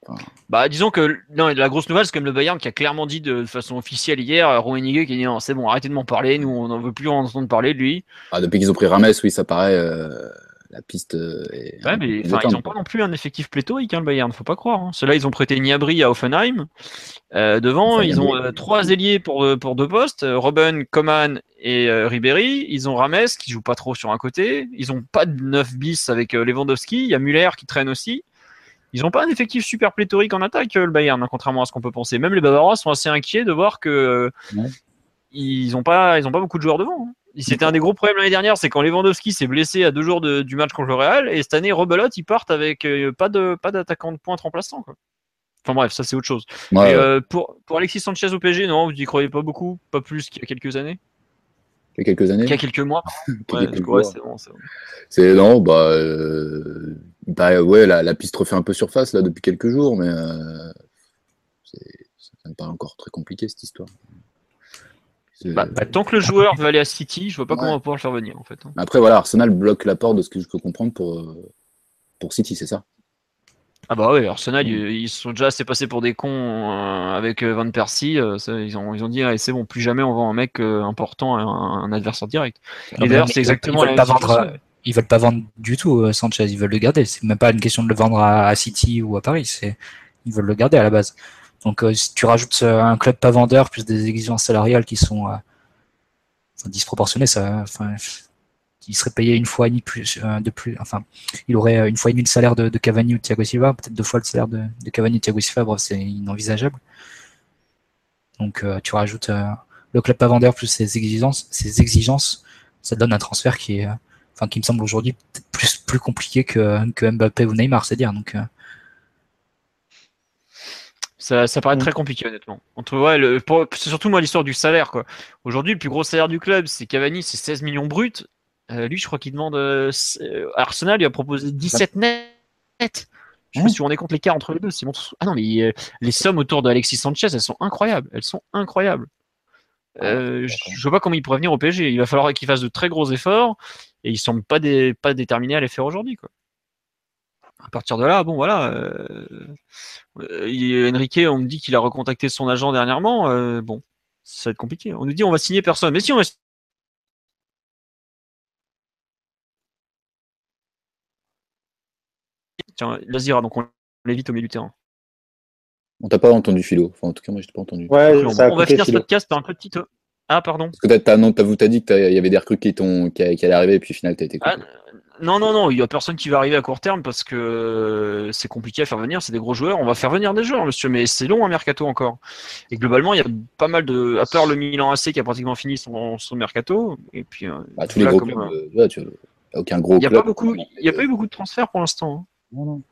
Enfin... Bah, disons que non, la grosse nouvelle, c'est comme le Bayern qui a clairement dit de, de façon officielle hier, Rouenigueux qui a dit non, c'est bon, arrêtez de m'en parler, nous on n'en veut plus en entendre parler de lui. Ah, depuis qu'ils ont pris Rames, oui, ça paraît. Euh la piste est. Ouais, mais ils n'ont pas non plus un effectif pléthorique, hein, le Bayern, faut pas croire. Hein. Ceux-là, ils ont prêté Niabri à Offenheim. Euh, devant, ils ont euh, trois ailiers pour, euh, pour deux postes Robben, Coman et euh, Ribéry. Ils ont Rames qui joue pas trop sur un côté. Ils ont pas de 9 bis avec Lewandowski. Il y a Muller qui traîne aussi. Ils n'ont pas un effectif super pléthorique en attaque, le Bayern, hein, contrairement à ce qu'on peut penser. Même les Bavarois sont assez inquiets de voir que ouais. ils n'ont pas, ils ont pas beaucoup de joueurs devant. C'était un des gros problèmes l'année dernière, c'est quand Lewandowski s'est blessé à deux jours de- du match contre le Real, et cette année, Rebelote, ils partent avec euh, pas de pas d'attaquant de pointe remplaçant. Quoi. Enfin bref, ça c'est autre chose. Ouais, Mais, ouais. euh, pour, pour Alexis Sanchez au PSG, non, vous n'y croyez pas beaucoup, pas plus qu'il y a quelques années, Il y a quelques années. qu'il y a quelques mois. Ouais, c'est bon, c'est bon. C'est non, bah, euh, bah ouais, la, la piste refait un peu surface là depuis quelques jours, mais euh, c'est- ça me paraît encore très compliqué cette histoire. Bah, bah, tant que le joueur veut aller à City, je vois pas Ouais. comment on va pouvoir le faire venir en fait. hein. Après voilà, Arsenal bloque la porte de ce que je peux comprendre pour euh, pour City, c'est ça? Ah bah ouais, Arsenal, ils, ils sont déjà assez passés pour des cons euh, avec euh, Van Persie. euh, ils, ont, ils ont dit, allez, c'est bon, plus jamais on vend un mec euh, important à un, un adversaire direct. Non, Et d'ailleurs, ils c'est veulent- exactement ils la veulent même pas vendre, ils veulent pas vendre du tout euh, Sanchez, ils veulent le garder. C'est même pas une question de le vendre à, à City ou à Paris, c'est ils veulent le garder à la base. Donc euh, si tu rajoutes euh, un club pas vendeur plus des exigences salariales qui sont euh, disproportionnées, ça, enfin, il serait payé une fois et demie plus de plus, enfin, il aurait une fois et demie le salaire de, Cavani ou Thiago Silva, peut-être deux fois le salaire de, Cavani et Thiago Silva, bref, c'est inenvisageable. Donc euh, tu rajoutes euh, le club pas vendeur plus ses exigences, ses exigences, ça donne un transfert qui est, euh, enfin, qui me semble aujourd'hui plus plus compliqué que, que Mbappé ou Neymar, c'est dire. Donc Ça, ça paraît Mm. très compliqué, honnêtement. Entre, ouais, le, pour- c'est surtout moi l'histoire du salaire. quoi. Aujourd'hui, le plus gros salaire du club, c'est Cavani, c'est 16 millions bruts. Euh, lui, je crois qu'il demande. euh, euh, Arsenal lui a proposé 17 net. Je sais pas Ouais. si vous vous rendez compte l'écart entre les deux. c'est monstrueux. Ah non, mais euh, les sommes autour de Alexis Sanchez, elles sont incroyables. Elles sont incroyables. Euh, je je vois pas comment il pourrait venir au PSG. Il va falloir qu'il fasse de très gros efforts et il semble pas, dé- pas déterminé à les faire aujourd'hui. quoi. À partir de là, bon voilà. euh, euh, Enrique, on me dit qu'il a recontacté son agent dernièrement. euh, bon, ça va être compliqué. On nous dit on va signer personne. Mais si on va Tiens, Lazira, donc on l'évite au milieu du terrain. On t'a pas entendu Philo. Enfin en tout cas moi je t'ai pas entendu. Ouais, on ça a on va coupé, finir ce podcast par un petit. Ah, pardon. Parce que t'as, t'as, non, t'as, t'as dit qu'il y avait des recrues qui, t'ont, qui, qui allaient arriver et puis au final t'as été coupé. Ah, non, non, non, il y a personne qui va arriver à court terme parce que euh, c'est compliqué à faire venir. C'est des gros joueurs. On va faire venir des joueurs, monsieur, mais c'est long un mercato encore. Et globalement, il y a pas mal de. À part le Milan AC qui a pratiquement fini son, son mercato. Et puis. euh, Bah, tous les voilà, gros comme, clubs, tu vois, tu- y a aucun gros Il n'y a club. pas beaucoup, il y a pas eu beaucoup de transferts pour l'instant. hein. Non, non.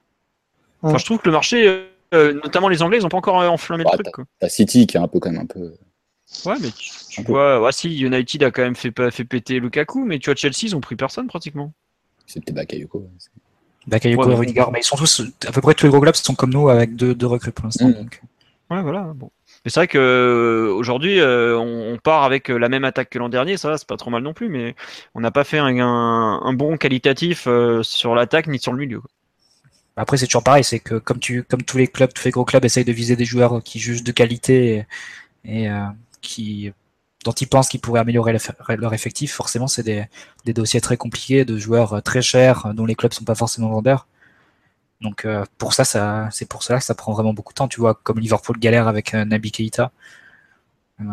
Enfin, je trouve que le marché, euh, notamment les Anglais, ils n'ont pas encore enflammé Bah, le truc. Quoi. T'as City qui est un peu quand même un peu. Ouais, mais tu, vois, ouais, si United a quand même fait, pas- fait péter Lukaku, mais tu vois, Chelsea, ils ont pris personne pratiquement. C'est peut-être Bakayoko. ouais. Bakayoko Ouais, et mais- Rudiger, mais ils sont tous, à peu près tous les gros clubs sont comme nous avec deux, deux recrues pour l'instant. Mm. donc. Ouais, voilà. Bon. Mais c'est vrai que euh, aujourd'hui, euh, on, on part avec euh, la même attaque que l'an dernier, ça va, c'est pas trop mal non plus, mais on n'a pas fait un, un, un bon qualitatif euh, sur l'attaque ni sur le milieu. quoi. Après, c'est toujours pareil, c'est que comme tu, comme tous les clubs, tous les gros clubs essayent de viser des joueurs qui jugent de qualité et, et, euh, qui, dont ils pensent qu'ils pourraient améliorer leur- effectif, forcément, c'est des, des dossiers très compliqués de joueurs euh, très chers euh, dont les clubs sont pas forcément vendeurs. Donc, euh, pour ça, ça, c'est pour cela que ça prend vraiment beaucoup de temps. Tu vois, comme Liverpool galère avec euh, Naby Keita. Euh,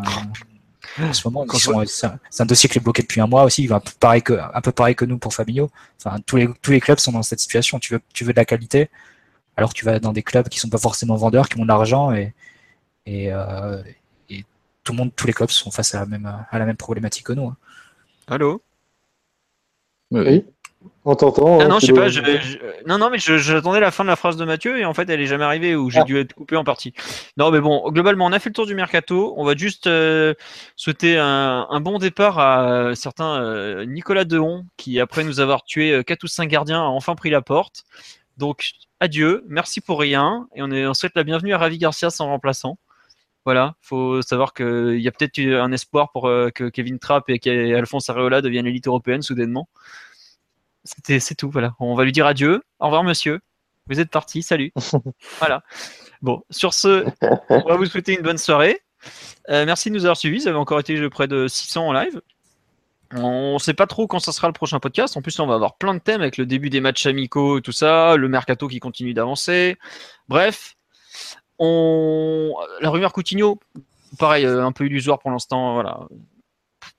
en ce moment, c'est un, dossier qui est bloqué depuis un mois aussi. Un peu pareil que, un peu pareil que nous pour Fabinho. Enfin, tous les, tous les clubs sont dans cette situation. Tu veux, tu veux de la qualité, alors tu vas dans des clubs qui sont pas forcément vendeurs, qui ont de l'argent et tout le monde, tous les clubs sont face à la même, à la même problématique que nous. hein. Allô? Oui. On t'entend. Ah non, je sais pas. Je, je- non, non, mais j'attendais la fin de la phrase de Mathieu et en fait, elle est jamais arrivée ou j'ai Ah. dû être coupé en partie. Non, mais bon, globalement, on a fait le tour du mercato. On va juste euh, souhaiter un, un bon départ à euh, certains euh, Nicolas Dehon qui, après nous avoir tué euh, quatre ou cinq gardiens, a enfin pris la porte. Donc, adieu, merci pour rien et on, est, on souhaite la bienvenue à Ravi Garcia sans remplaçant. Voilà, faut savoir qu'il y a peut-être eu un espoir pour euh, que Kevin Trapp et qu'Alphonse Areola deviennent l'élite européenne soudainement. C'était, c'est tout, voilà. On va lui dire adieu. Au revoir, monsieur. Vous êtes parti. Salut. voilà. Bon, sur ce, on va vous souhaiter une bonne soirée. Euh, merci de nous avoir suivis. Vous avez encore été près de 600 en live. On ne sait pas trop quand ça sera le prochain podcast. En plus, on va avoir plein de thèmes avec le début des matchs amicaux et tout ça, le mercato qui continue d'avancer. Bref, on... la rumeur Coutinho, pareil, euh, un peu illusoire pour l'instant. Voilà.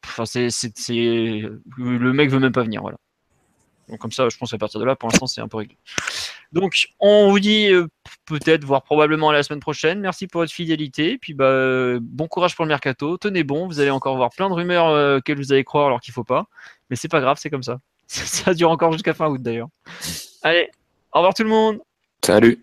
Enfin, c'est, le mec veut même pas venir. Voilà. Donc comme ça, je pense qu'à partir de là, pour l'instant, c'est un peu réglé. Donc, on vous dit euh, peut-être, voire probablement la semaine prochaine. Merci pour votre fidélité. Puis, bah, bon courage pour le mercato. Tenez bon. Vous allez encore voir plein de rumeurs euh, que vous allez croire alors qu'il faut pas. Mais c'est pas grave, c'est comme ça. Ça dure encore jusqu'à fin août d'ailleurs. Allez, au revoir tout le monde. Salut.